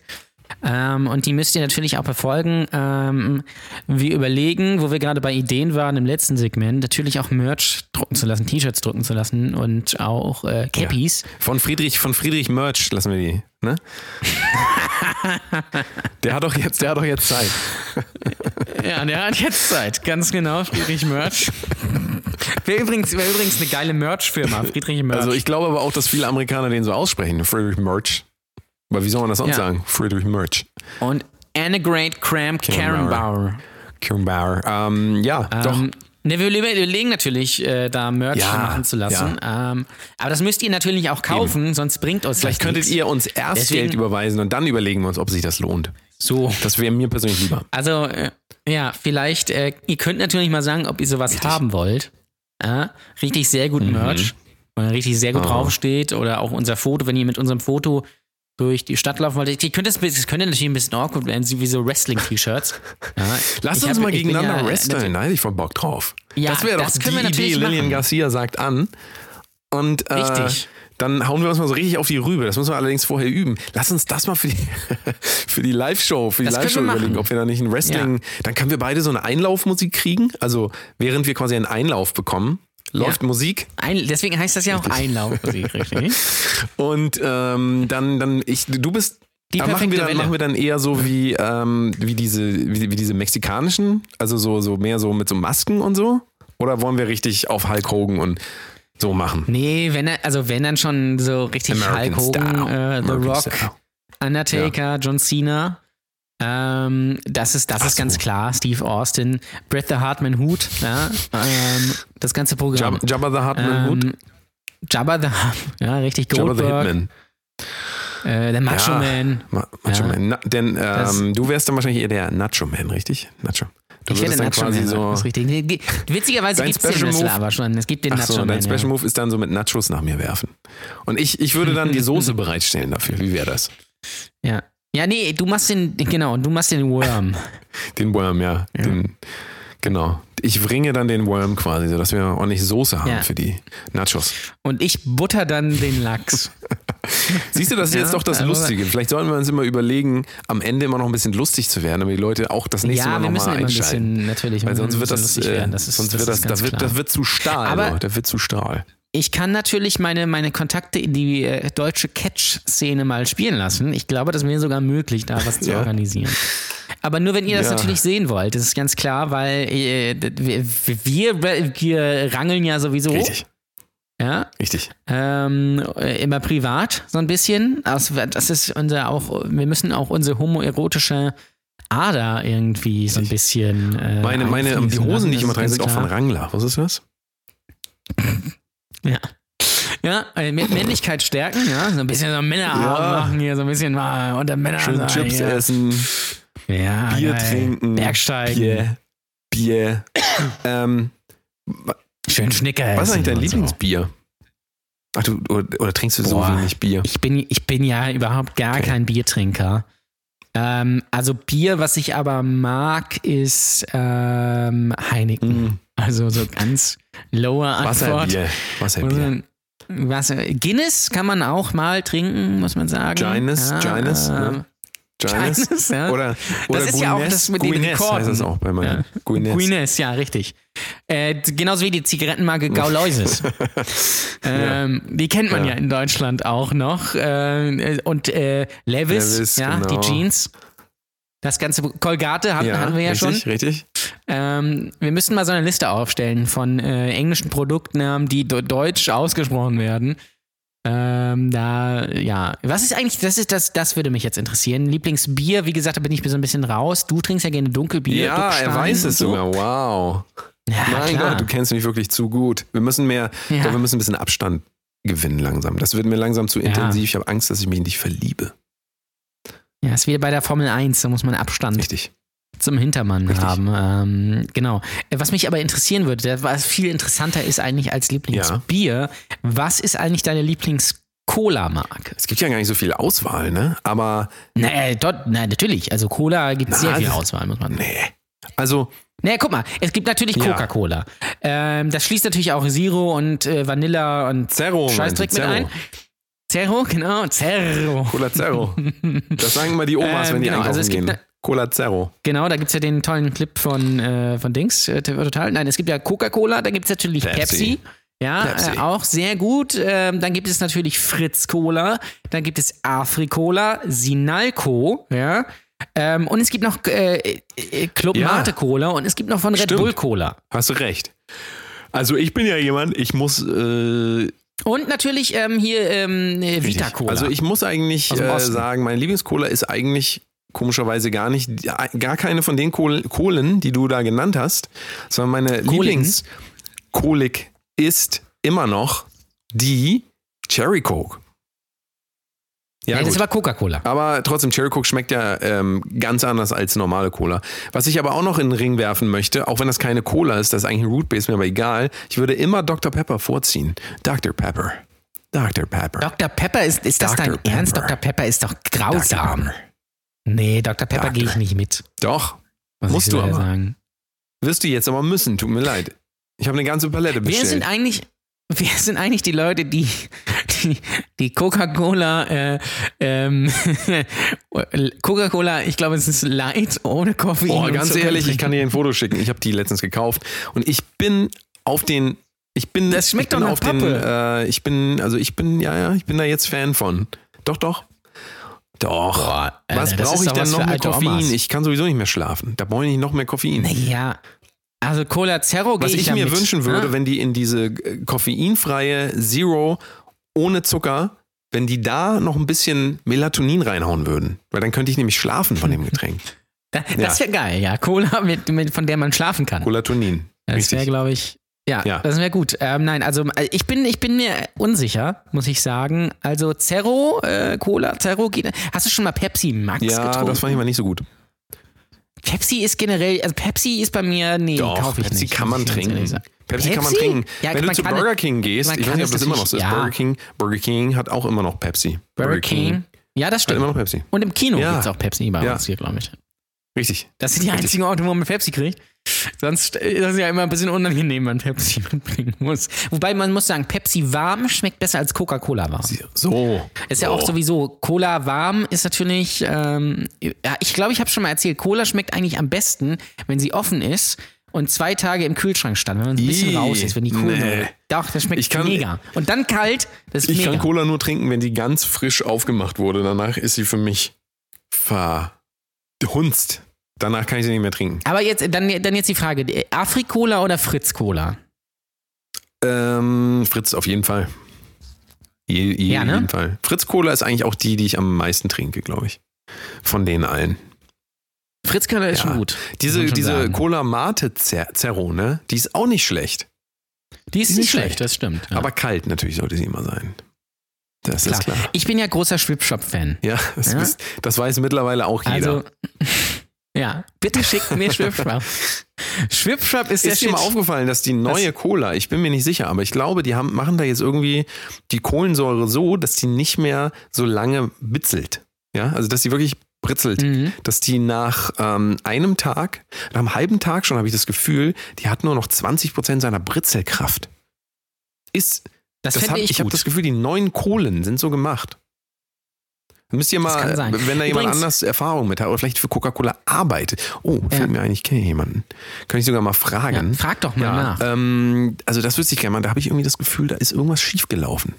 Ähm, und die müsst ihr natürlich auch befolgen. Ähm, wir überlegen, wo wir gerade bei Ideen waren im letzten Segment, natürlich auch Merch drucken zu lassen, T-Shirts drucken zu lassen und auch äh, Cappies. Von Friedrich, von Friedrich Merch lassen wir die, ne? der hat doch jetzt, der hat doch jetzt Zeit. Ja, der hat jetzt Zeit. Ganz genau, Friedrich Merch. Wäre übrigens, wär übrigens eine geile Merch-Firma, Friedrich Merch. Also ich glaube aber auch, dass viele Amerikaner den so aussprechen, Friedrich Merch. Weil wie soll man das sonst Ja. sagen? Friedrich Merch. und Anne Great Cramp Karen Karen Bauer. Ähm, ja, doch. Ähm, ne, wir überlegen natürlich, äh, da Merch Ja, machen zu lassen. Ähm, aber das müsst ihr natürlich auch kaufen, sonst bringt uns Vielleicht könntet nichts. ihr uns erst Deswegen- Geld überweisen und dann überlegen wir uns, ob sich das lohnt. So. Das wäre mir persönlich lieber. Also, äh, ja, vielleicht, äh, ihr könnt natürlich mal sagen, ob ihr sowas haben wollt. Ja, richtig sehr guten Merch, wo richtig sehr gut Mhm. Oh. draufsteht. Oder auch unser Foto, wenn ihr mit unserem Foto durch die Stadt laufen wollt. Ihr könnt das, das könnte natürlich ein bisschen awkward werden, wie so Wrestling-T-Shirts. Ja, Lasst ich uns hab- mal gegeneinander ja, wresteln, hätte ich voll Bock drauf. Ja, das wäre doch das die können wir Idee, Lillian. Garcia sagt an. Und äh, Richtig. dann hauen wir uns mal so richtig auf die Rübe. Das müssen wir allerdings vorher üben. Lass uns das mal für die, für die Live-Show, für die Live-Show überlegen, ob wir da nicht ein Wrestling, dann können wir beide so eine Einlaufmusik kriegen. Also während wir quasi einen Einlauf bekommen, läuft Ja. Musik Ein, deswegen heißt das ja auch Einlaufmusik, richtig? und ähm, dann, dann ich, du bist Die aber machen wir, dann, Welle. machen wir dann eher so wie, ähm, wie, diese, wie, wie diese mexikanischen, also so, so mehr so mit so Masken und so? Oder wollen wir richtig auf Hulk Hogan und so machen? Nee, wenn er, also wenn dann schon so richtig American Hulk Hogan, äh, The American Rock, Style. Undertaker, John Cena. Ähm, das ist, das Ach ist so. ganz klar. Steve Austin, Bret the Hartman Hut, ja, ähm, das ganze Programm. Jab, Jabba the Huttman Hut? ähm, Jabba the ja, richtig Jabba the Goldberg, Hitman. äh, der Macho Ja. Man. Ma Macho Ja. Man. Na, denn ähm, du wärst dann wahrscheinlich eher der Nacho Man, richtig? Nacho. Du Ich dann Nacho quasi Man, so. das ist richtig. Witzigerweise gibt es den Move- aber schon. Es gibt den Ach Nacho so, Man. dein Special ja. Move ist dann so mit Nachos nach mir werfen. Und ich, ich würde dann die Soße bereitstellen dafür. Wie wäre das? Ja. Ja, nee, du machst den, genau, du machst den Worm. Den Worm, ja. Den Genau. Ich wringe dann den Worm quasi, sodass wir ordentlich Soße haben Ja. für die Nachos. Und ich butter dann den Lachs. Siehst du, das ist Ja, jetzt doch das also- Lustige. Vielleicht sollten wir uns immer überlegen, am Ende immer noch ein bisschen lustig zu werden, damit die Leute auch das nächste ja, Mal wir müssen nochmal immer ein einschalten. bisschen, natürlich, Weil wir sonst müssen wird ein das, bisschen. Das ist, sonst wird das, ist ganz das, wird, klar. das wird zu Stahl. Aber- das wird zu Stahl. Ich kann natürlich meine, meine Kontakte in die äh, deutsche Catch-Szene mal spielen lassen. Ich glaube, das wäre sogar möglich, da was zu Ja. organisieren. Aber nur, wenn ihr das Ja. natürlich sehen wollt, das ist ganz klar, weil äh, wir, wir, wir rangeln ja sowieso. Richtig, Ja, richtig. ähm, äh, immer privat so ein bisschen. Das, das ist unser auch, wir müssen auch unsere homoerotische Ader irgendwie so ein bisschen. Äh, Meine, meine, die Hosen, die ich immer trage, sind auch von. Rangler. Was ist das? Ja. Ja, äh, Mä- Männlichkeit stärken, ja, so ein bisschen so Männerabend Ja. machen hier, so ein bisschen mal unter Männern Schön sein. Chips hier. essen, ja, Bier geil. trinken, Bergsteigen, Bier, Bier. ähm, schön Schnicker was ist essen eigentlich dein und so. Lieblingsbier? Ach du, oder, oder trinkst du so Boah. wenig Bier? Ich bin, ich bin ja überhaupt gar Okay. kein Biertrinker. Ähm, also Bier, was ich aber mag, ist ähm, Heineken. Mm. Also so ganz lower Antwort. Wasserbier. Wasserbier. Wasser. Guinness kann man auch mal trinken, muss man sagen. Gines, Gines, ne? Gines? Gines, ja. Oder, oder Das ist ja auch Guinness? das mit den Guinness Rekorden. heißt es auch bei meinen. Ja. Guinness. Guinness, ja, richtig. Äh, genauso wie die Zigarettenmarke Gauloises. ähm, Die kennt man ja. Ja. in Deutschland auch noch. Äh, und äh, Levis, Levis, ja, genau. die Jeans. Das ganze Colgate hatten, Ja, hatten wir ja richtig, schon. richtig. Ähm, wir müssen mal so eine Liste aufstellen von äh, englischen Produktnamen, die deutsch ausgesprochen werden. Ähm, da, ja. Was ist eigentlich, das ist das, das würde mich jetzt interessieren. Lieblingsbier, wie gesagt, da bin ich so ein bisschen raus. Du trinkst ja gerne Dunkelbier. Ja, er weiß es so. sogar. Wow. Ja, mein klar. Gott, du kennst mich wirklich zu gut. Wir müssen mehr, Ja. glaube, wir müssen ein bisschen Abstand gewinnen langsam. Das wird mir langsam zu Ja. intensiv. Ich habe Angst, dass ich mich in dich verliebe. Ja, ist wie bei der Formel 1, da muss man Abstand Richtig. zum Hintermann Richtig. haben. Ähm, genau. Äh, Was mich aber interessieren würde, was viel interessanter ist eigentlich als Lieblingsbier, was ist eigentlich deine Lieblings-Cola-Marke? Es gibt ja gar nicht so viel Auswahl, ne? Aber Na, äh, dort, na, natürlich. Also Cola gibt es sehr viel Auswahl, muss man sagen. nee. Also, Naja, guck mal, es gibt natürlich Ja. Coca-Cola. Ähm, das schließt natürlich auch Zero und äh, Vanilla und Zero. Scheißdreck mit Zero. ein. Zero, genau, Zero. Cola Zero. Das sagen immer die Omas, Ähm, wenn die genau, einkaufen also es gibt gehen. ne- Cola Zero. Genau, da gibt es ja den tollen Clip von, äh, von Dings, äh, Total. Nein, es gibt ja Coca-Cola, da gibt es natürlich Pepsi. Pepsi. Ja, Pepsi. Äh, auch sehr gut. Ähm, dann gibt es natürlich Fritz Cola, dann gibt es Afri-Cola, Sinalco, ja. Ähm, und es gibt noch äh, äh, Club Ja. Mate Cola und es gibt noch von Red Stimmt. Bull Cola. Hast du recht. Also ich bin ja jemand, ich muss äh, Und natürlich ähm, hier ähm, äh, Vita Cola. Also ich muss eigentlich äh, sagen, mein Lieblingscola ist eigentlich komischerweise gar nicht, gar keine von den Kohl- Kohlen, die du da genannt hast, sondern meine? Lieblingskolik ist immer noch die Cherry Coke. Ja, nee, das aber Coca-Cola. Aber trotzdem, Cherry Coke schmeckt ja ähm, ganz anders als normale Cola. Was ich aber auch noch in den Ring werfen möchte, auch wenn das keine Cola ist, das ist eigentlich ein Root Beer, ist mir aber egal. Ich würde immer Dr. Pepper vorziehen. Dr. Pepper. Dr. Pepper. Dr. Pepper, ist, ist das Dr. dein Ernst? Pepper. Dr. Pepper ist doch Dr. grausam. Pepper. Nee, Dr. Pepper Dr. gehe ich nicht mit. Doch. muss Musst du aber. sagen. Wirst du jetzt aber müssen, tut mir leid. Ich habe eine ganze Palette Wer bestellt. sind eigentlich, wer sind eigentlich die Leute, die die, die Coca-Cola, äh, ähm, Coca-Cola, ich glaube, es ist Light ohne Koffein. Boah, und ganz ehrlich, ich kann dir ein Foto schicken. Ich habe die letztens gekauft und ich bin auf den ich bin Das schmeckt ich bin doch auf den Pappe. äh, ich bin also ich bin ja ja, ich bin da jetzt Fan von. Doch, doch. Doch. Boah, was Alter, das brauche ich denn was noch mehr Koffein? Omas. Ich kann sowieso nicht mehr schlafen. Da brauche ich nicht noch mehr Koffein. Ja. Also Cola Zero gehe Was ich, ich ja mir mit, wünschen würde, ne? wenn die in diese äh, koffeinfreie Zero ohne Zucker, wenn die da noch ein bisschen Melatonin reinhauen würden. Weil dann könnte ich nämlich schlafen von dem Getränk. Da- Das wäre geil, ja. Cola, mit, mit, von der man schlafen kann. Colatonin. Das wäre, glaube ich. Ja, Ja. das wäre gut. Ähm, nein, also äh, ich bin, ich bin mir unsicher, muss ich sagen. Also Zero, äh, Cola, Zero geht. Hast du schon mal Pepsi Max Ja, getrunken? das fand ich mal nicht so gut. Pepsi ist generell, also Pepsi ist bei mir, nee, Doch, kaufe ich Pepsi nicht. kann man trinken. sagen. Pepsi, kann man Pepsi? trinken. Ja, Wenn du man zu kann Burger King gehst, ich weiß nicht, ob das immer noch so ist. ja. Burger King, Burger King hat auch immer noch Pepsi. Burger King. Ja, das hat stimmt. immer noch Pepsi. Und im Kino Ja. gibt es auch Pepsi bei uns hier, glaube ich. Richtig. Das sind die einzigen Orte, wo man Pepsi kriegt. Sonst ist das ja immer ein bisschen unangenehm, wenn man Pepsi mitbringen muss. Wobei man muss sagen, Pepsi warm schmeckt besser als Coca-Cola warm. So. Ist ja auch So. sowieso, Cola warm ist natürlich, ähm, ja, ich glaube, ich habe schon mal erzählt, Cola schmeckt eigentlich am besten, wenn sie offen ist und zwei Tage im Kühlschrank stand, wenn man ein bisschen Ih, raus ist, wenn die cool nee. Doch, das schmeckt Ich kann- mega. Und dann kalt, das ist Ich mega. kann Cola nur trinken, wenn die ganz frisch aufgemacht wurde. Danach ist sie für mich verhunzt. Danach kann ich sie nicht mehr trinken. Aber jetzt, dann, dann jetzt die Frage, Afri-Cola oder Fritz-Cola? Ähm, Fritz auf jeden Fall. Je, je, Ja, ne? jeden Fall. Fritz Cola ist eigentlich auch die, die ich am meisten trinke, glaube ich. Von den allen. Fritz-Cola ist Ja. schon gut. Diese, schon diese sagen. Cola Mate Zer- Zerro, ne? Die ist auch nicht schlecht. Die ist ist nicht schlecht, schlecht. das stimmt. Ja. Aber kalt natürlich sollte sie immer sein. Das klar. ist klar. Ich bin ja großer Schwipschop-Fan. Ja, das, Ja? Ist, das weiß mittlerweile auch jeder. Also, ja, bitte schickt mir Schwipschwap. Schwipschwap ist ist dir mal Shit. aufgefallen, dass die neue Cola, ich bin mir nicht sicher, aber ich glaube, die haben, machen da jetzt irgendwie die Kohlensäure so, dass die nicht mehr so lange bitzelt. Ja, also dass die wirklich britzelt. Mhm. Dass die nach ähm, einem Tag, nach einem halben Tag schon habe ich das Gefühl, die hat nur noch 20% seiner Britzelkraft. Ist, Das, das hab, ich ich habe das Gefühl, die neuen Kohlen sind so gemacht. Müsst ihr mal, wenn da jemand Übrigens- anders Erfahrung mit hat oder vielleicht für Coca-Cola arbeitet. Oh, Ja. fällt mir ein, ich kenne jemanden. Kann ich sogar mal fragen. Ja, frag doch mal nach. Ähm, also das wüsste ich gerne mal. Da habe ich irgendwie das Gefühl, da ist irgendwas schiefgelaufen.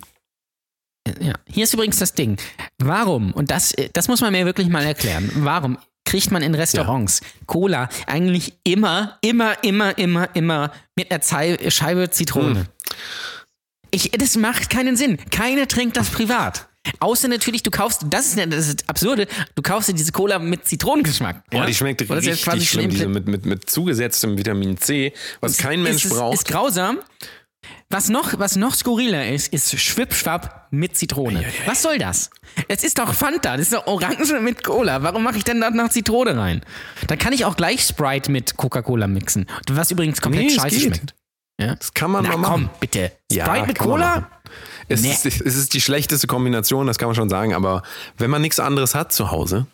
Ja. Hier ist übrigens das Ding. Warum, und das, äh, das muss man mir wirklich mal erklären, warum kriegt man in Restaurants Cola eigentlich immer, immer, immer, immer, immer mit einer Scheibe Zitrone? Hm. Ich, das macht keinen Sinn. Keiner trinkt das privat. Außer natürlich, du kaufst, das ist das ist Absurde, du kaufst dir diese Cola mit Zitronengeschmack. Boah, ja? die schmeckt ist richtig ja quasi schlimm, diese mit, mit, mit zugesetztem Vitamin C, was kein Mensch ist, Ist braucht. grausam. Was noch, was noch skurriler ist, ist Schwippschwapp mit Zitrone. Was soll das? Es ist doch Fanta, das ist doch Orange mit Cola. Warum mache ich denn da noch Zitrone rein? Da kann ich auch gleich Sprite mit Coca-Cola mixen. Was übrigens komplett Nee, scheiße geht. schmeckt. Ja? das kann man Na mal machen. komm, bitte. Sprite Ja, mit Cola? Es, Nee. ist, es ist die schlechteste Kombination, das kann man schon sagen, aber wenn man nichts anderes hat zu Hause,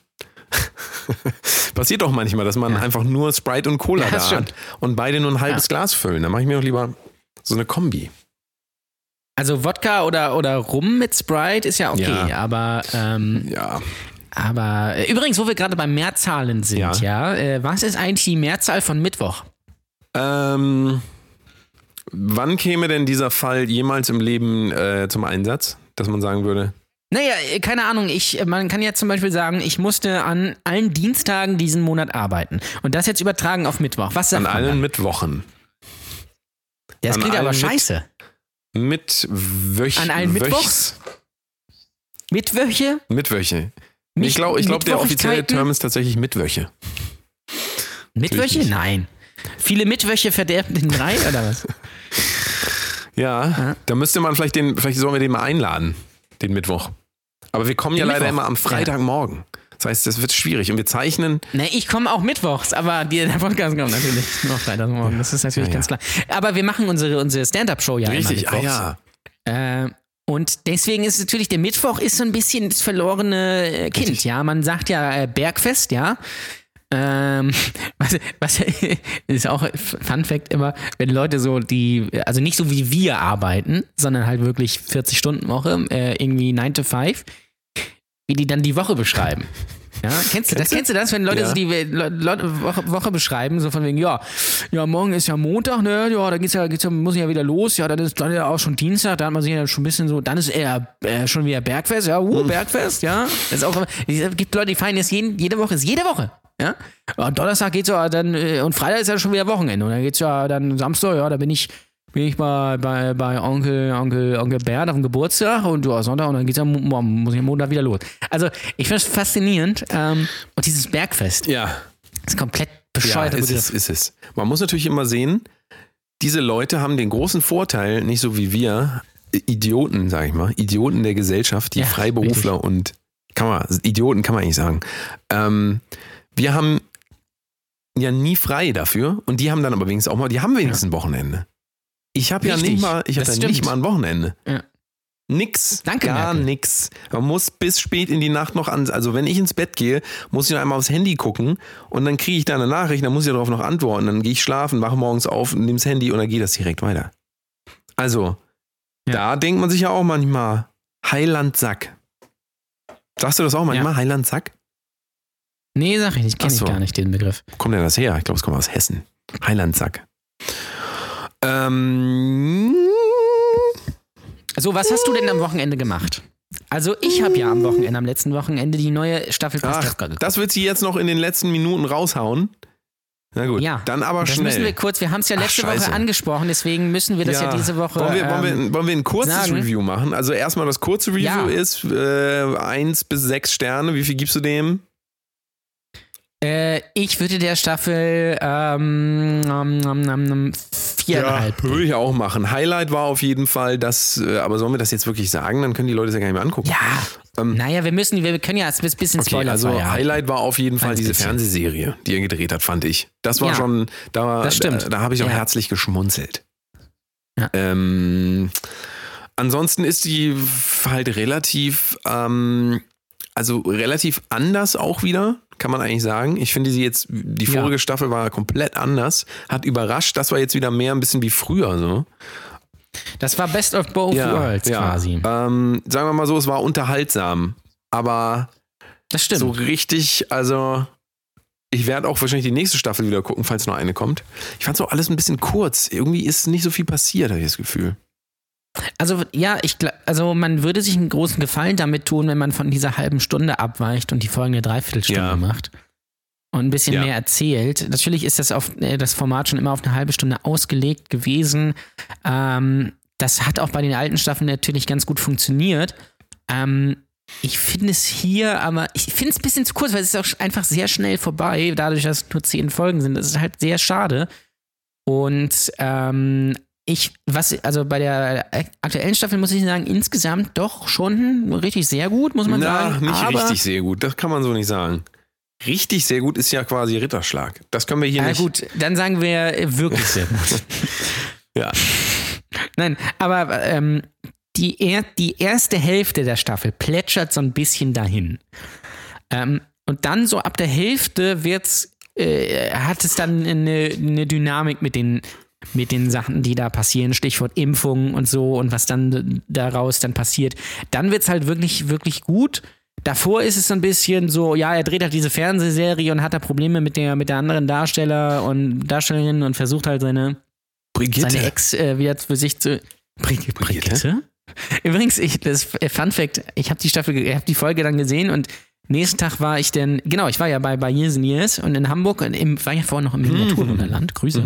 passiert doch manchmal, dass man einfach nur Sprite und Cola Ja, da hat und beide nur ein halbes Glas füllen. Dann mache ich mir doch lieber so eine Kombi. Also Wodka oder, oder Rum mit Sprite ist ja okay, Ja. aber ähm, Ja, aber äh, übrigens, wo wir gerade bei Mehrzahlen sind, ja, Ja. äh, was ist eigentlich die Mehrzahl von Mittwoch? Ähm, wann käme denn dieser Fall jemals im Leben äh, zum Einsatz, dass man sagen würde, Naja, äh, keine Ahnung. Ich, äh, man kann ja zum Beispiel sagen, ich musste an allen Dienstagen diesen Monat arbeiten. Und das jetzt übertragen auf Mittwoch. Was sagt an allen dann? Mittwochen, Das an klingt aber Mit- scheiße. mit An allen Mittwochs? Mitwöche. Mich- Ich glaube, ich glaub, der offizielle? Term ist tatsächlich Mitwöche. Mittwöche? nicht. Nein. Viele Mittwöche verderben den drei oder was? Ja, da müsste man vielleicht den, vielleicht sollen wir den mal einladen, den Mittwoch. Aber wir kommen ja Den leider Mittwoch? immer am Freitagmorgen. Das heißt, das wird schwierig. Und wir zeichnen, Ne, ich komme auch mittwochs, aber die, der Podcast kommt natürlich nur Freitagmorgen. Das ist natürlich Ja, ganz klar. Aber wir machen unsere, unsere Stand-Up-Show ja richtig, immer ah mittwochs. ja. Äh, und deswegen ist natürlich der Mittwoch ist so ein bisschen das verlorene Kind. Richtig. Ja, man sagt ja äh, Bergfest, ja. Ähm, was, was ist auch Fun Fact immer, wenn Leute so die, also nicht so wie wir arbeiten, sondern halt wirklich 40 Stunden Woche, äh, irgendwie 9 to 5, wie die dann die Woche beschreiben. Ja, kennst du das? Kennst du das, wenn Leute Ja. so die Le Woche, Woche beschreiben, so von wegen, ja, ja, morgen ist ja Montag, ne, ja, da geht's ja, geht's ja, muss ich ja wieder los, ja, dann ist dann ja auch schon Dienstag, da hat man sich ja schon ein bisschen so, dann ist eher äh, schon wieder Bergfest, ja, uh, Bergfest, ja. Das ist auch, es gibt Leute, die feiern jetzt jeden, jede Woche, ist jede Woche, ja. Und Donnerstag geht's ja dann, äh, und Freitag ist ja schon wieder Wochenende, und dann geht's ja dann Samstag, ja, da bin ich, bin ich bei, bei, bei Onkel, Onkel, Onkel Bert auf dem Geburtstag und ja, Sonntag und dann geht's ja, mo- mo- muss ich am Montag wieder los. Also, ich finde es faszinierend. Ähm, und dieses Bergfest Ja, ist komplett ja bescheuert. ist es, ist es. Man muss natürlich immer sehen, diese Leute haben den großen Vorteil, nicht so wie wir, Idioten, sag ich mal, Idioten der Gesellschaft, die Ja, Freiberufler und kann man, Idioten kann man eigentlich sagen. Ähm, wir haben ja nie frei dafür und die haben dann aber wenigstens auch mal, die haben wenigstens ein Wochenende. Ich habe ja nicht mal, ich habe ja nicht mal ein Wochenende. Ja. Nix. Danke, Gar Merkel. nix. Man muss bis spät in die Nacht noch an. Also wenn ich ins Bett gehe, muss ich noch einmal aufs Handy gucken und dann kriege ich da eine Nachricht, dann muss ich darauf noch antworten. Dann gehe ich schlafen, wache morgens auf, nehme das Handy und dann geht das direkt weiter. Also, Ja. da denkt man sich ja auch manchmal, Heiland Sack. Sagst du das auch manchmal, Heiland Sack? Nee, sag ich nicht, kenne so. ich gar nicht den Begriff. Wo kommt denn das her? Ich glaube, es kommt aus Hessen. Heilandsack. Ähm, So, was hast du denn am Wochenende gemacht? Also, ich habe ja am Wochenende, am letzten Wochenende, die neue Staffel ach, Pastewka geguckt. das wird sie jetzt noch in den letzten Minuten raushauen. Na gut, Ja, dann aber das schnell. müssen wir kurz, wir haben es ja Ach, letzte scheiße. Woche angesprochen, deswegen müssen wir das ja, diese Woche. Wollen wir, wollen, ähm, wir, wollen wir ein kurzes sagen. Review machen? Also erstmal das kurze Review Ja. ist äh, 1 bis 6 Sterne. Wie viel gibst du dem? Äh, ich würde der Staffel ähm, ähm, ähm, viereinhalb. würde ich auch machen. Highlight war auf jeden Fall das, äh, aber sollen wir das jetzt wirklich sagen? Dann können die Leute es ja gar nicht mehr angucken. Ja. Ähm, naja, wir müssen, wir können ja ein bisschen Okay, Spoiler also ja. Highlight war auf jeden Fall diese. Fernsehserie, die er gedreht hat, fand ich. Das war Ja, schon, da, das stimmt. da, da habe ich auch Ja. herzlich geschmunzelt. Ja. Ähm, ansonsten ist die halt relativ, ähm, also relativ anders auch wieder, kann man eigentlich sagen. Ich finde sie jetzt, die Ja. vorige Staffel war komplett anders, hat überrascht. Das war jetzt wieder mehr ein bisschen wie früher so. Das war Best of Both Worlds quasi. Ähm, sagen wir mal so, es war unterhaltsam, aber Das stimmt. so richtig, also ich werde auch wahrscheinlich die nächste Staffel wieder gucken, falls noch eine kommt. Ich fand so alles ein bisschen kurz. Irgendwie ist nicht so viel passiert, habe ich das Gefühl. Also ja, ich also man würde sich einen großen Gefallen damit tun, wenn man von dieser halben Stunde abweicht und die folgende Dreiviertelstunde Ja. macht und ein bisschen Ja. mehr erzählt. Natürlich ist das auf äh, das Format schon immer auf eine halbe Stunde ausgelegt gewesen. Ähm, das hat auch bei den alten Staffeln natürlich ganz gut funktioniert. Ähm, ich finde es hier, aber ich finde es ein bisschen zu kurz, weil es ist auch einfach sehr schnell vorbei, dadurch, dass es nur zehn Folgen sind. Das ist halt sehr schade. Und ähm, ich, was, also bei der aktuellen Staffel muss ich sagen, insgesamt doch schon richtig sehr gut, muss man Na, sagen. nicht richtig sehr gut. Das kann man so nicht sagen. Richtig sehr gut ist ja quasi Ritterschlag. Das können wir hier Na nicht. gut, dann sagen wir äh, wirklich sehr gut. Ja. Nein, aber ähm, die, er, die erste Hälfte der Staffel plätschert so ein bisschen dahin. Ähm, und dann so ab der Hälfte wird's, äh, hat es dann eine, eine Dynamik mit den, mit den Sachen, die da passieren, Stichwort Impfungen und so und was dann daraus dann passiert. Dann wird's halt wirklich, wirklich gut. Davor ist es so ein bisschen so, ja, er dreht halt diese Fernsehserie und hat da Probleme mit der, mit der anderen Darsteller und Darstellerin und versucht halt seine, Brigitte. seine Ex äh, wieder für sich zu. Brigitte? Brigitte? Übrigens, ich, das Fun Fact, ich habe die Staffel, ich habe die Folge dann gesehen und nächsten Tag war ich dann, genau, ich war ja bei, bei Years and Years und in Hamburg und im, war ja vorher noch im Miniaturwunderland, Grüße.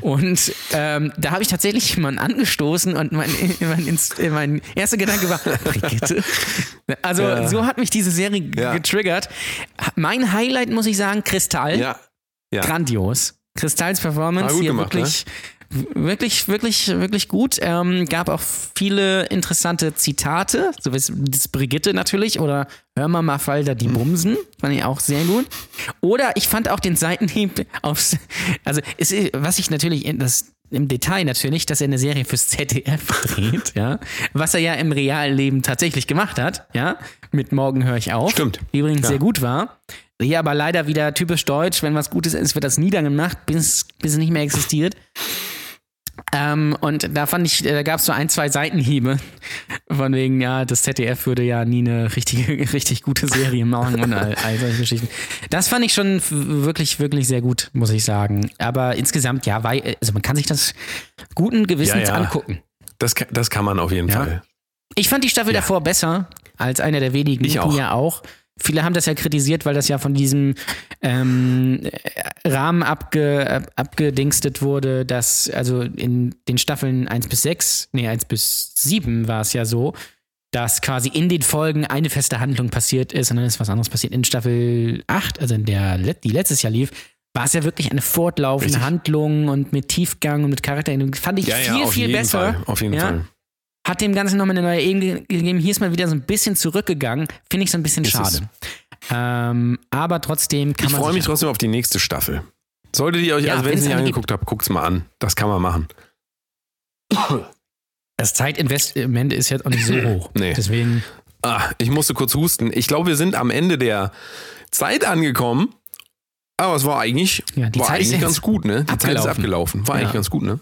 Und ähm, da habe ich tatsächlich jemanden angestoßen und mein, mein, mein erster Gedanke war, Brigitte. Also Ja. so hat mich diese Serie Ja. getriggert. Mein Highlight muss ich sagen, Kristall Ja. Ja. grandios. Kristalls Performance Ah, hier gemacht, wirklich, wirklich, wirklich, wirklich gut. Ähm, gab auch viele interessante Zitate, so wie das Brigitte natürlich oder Hör mal mal Falter die Bumsen, fand ich auch sehr gut. Oder ich fand auch den Seitenhieb aufs, also ist, was ich natürlich in das im Detail natürlich, dass er eine Serie fürs ZDF dreht, ja, was er ja im realen Leben tatsächlich gemacht hat, ja, mit Morgen höre ich auf, Stimmt. die übrigens Ja. sehr gut war. Hier aber leider wieder typisch deutsch, wenn was Gutes ist, wird das niedergemacht, bis, bis es nicht mehr existiert. Ähm, und da fand ich, da gab es so ein, zwei Seitenhiebe. Von wegen, ja, das ZDF würde ja nie eine richtige, richtig gute Serie machen und all, all solche Geschichten. Das fand ich schon wirklich, wirklich sehr gut, muss ich sagen. Aber insgesamt, ja, wei- also man kann sich das guten Gewissens Ja, ja. angucken. Das, kann- das kann man auf jeden Ja. Fall. Ich fand die Staffel davor besser als einer der wenigen. Ich auch. ja auch. Viele haben das ja kritisiert, weil das ja von diesem ähm, äh, Rahmen abge, ab, abgedingstet wurde, dass also in den Staffeln 1 bis 6, nee, 1 bis 7 war es ja so, dass quasi in den Folgen eine feste Handlung passiert ist und dann ist was anderes passiert. In Staffel 8, also in der, die letztes Jahr lief, war es ja wirklich eine fortlaufende Richtig. Handlung und mit Tiefgang und mit Charakterentwicklung. Fand ich Ja, viel, ja, viel besser. Fall. Auf jeden Ja? Fall. Hat dem Ganzen nochmal eine neue Ebene gegeben. Hier ist mal wieder so ein bisschen zurückgegangen. Finde ich so ein bisschen Ist es. schade. Ähm, aber trotzdem kann Ich man. freue sich mich trotzdem auf die nächste Staffel. Solltet ihr euch, Ja, also wenn ihr es nicht angeguckt habt, guckt's mal an. Das kann man machen. Das Zeitinvestment ist jetzt auch nicht so hoch. Nee. Deswegen, Ah, ich musste kurz husten. Ich glaube, wir sind am Ende der Zeit angekommen. Aber es war eigentlich, Ja, die war eigentlich ganz gut, ne? Die Zeit ist abgelaufen. abgelaufen. War Ja. eigentlich ganz gut, ne?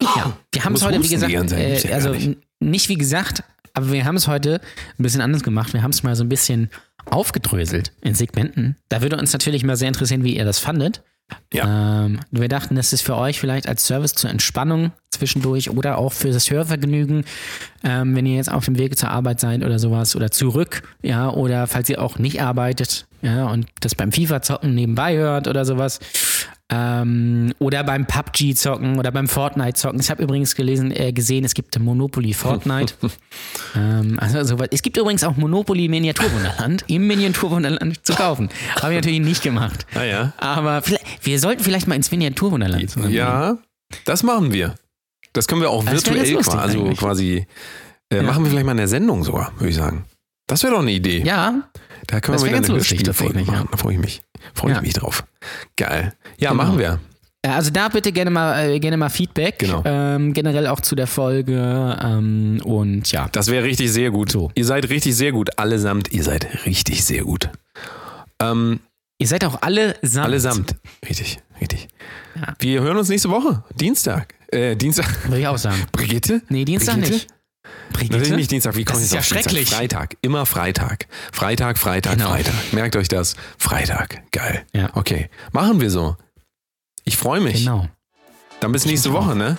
Ja, wir haben es heute, wie gesagt, äh, also nicht. nicht wie gesagt, aber wir haben es heute ein bisschen anders gemacht. Wir haben es mal so ein bisschen aufgedröselt in Segmenten. Da würde uns natürlich mal sehr interessieren, wie ihr das fandet. Ja. Ähm, wir dachten, das ist für euch vielleicht als Service zur Entspannung zwischendurch oder auch für das Hörvergnügen, ähm, wenn ihr jetzt auf dem Weg zur Arbeit seid oder sowas oder zurück, ja, oder falls ihr auch nicht arbeitet, ja, und das beim FIFA-Zocken nebenbei hört oder sowas. Ähm, oder beim PUBG-Zocken oder beim Fortnite-Zocken. Ich habe übrigens gelesen, äh, gesehen, es gibt Monopoly Fortnite. ähm, also. Es gibt übrigens auch Monopoly Miniaturwunderland im Miniaturwunderland zu kaufen. Habe ich natürlich nicht gemacht. Ah ja. Aber wir sollten vielleicht mal ins Miniaturwunderland. zusammen. Ja, das machen wir. Das können wir auch Das virtuell quasi, also quasi äh, machen wir vielleicht mal in der Sendung sogar, würde ich sagen. Das wäre doch eine Idee. Ja, da können wir wieder eine Hörspielfolge machen. Da freue ich mich. Freue ich Ja. mich drauf. Geil. Ja, Genau. machen wir. also da bitte gerne mal, äh, gerne mal Feedback. Genau. Ähm, generell auch zu der Folge. Ähm, und ja. Das wäre richtig sehr gut. So. Ihr seid richtig sehr gut. Allesamt, ihr seid richtig sehr gut. Ähm, Ihr seid auch alle samt. allesamt. Richtig, richtig. Ja. Wir hören uns nächste Woche. Dienstag. Äh, Dienstag. Würde ich auch sagen. Brigitte? Nee, Dienstag Brigitte? nicht. Brigitte? Natürlich nicht Dienstag. Wie komme Das ich ist ja auf Dienstag? schrecklich. Freitag. Immer Freitag. Freitag, Freitag, Genau. Freitag. Merkt euch das. Freitag. Geil. Ja. Okay. Machen wir so. Ich freue mich. Genau. Dann bis nächste mich auch. Woche, ne?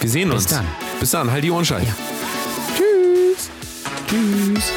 Wir sehen Bis uns. dann. Bis dann. Halt die Ohren steif. Ja. Tschüss. Tschüss.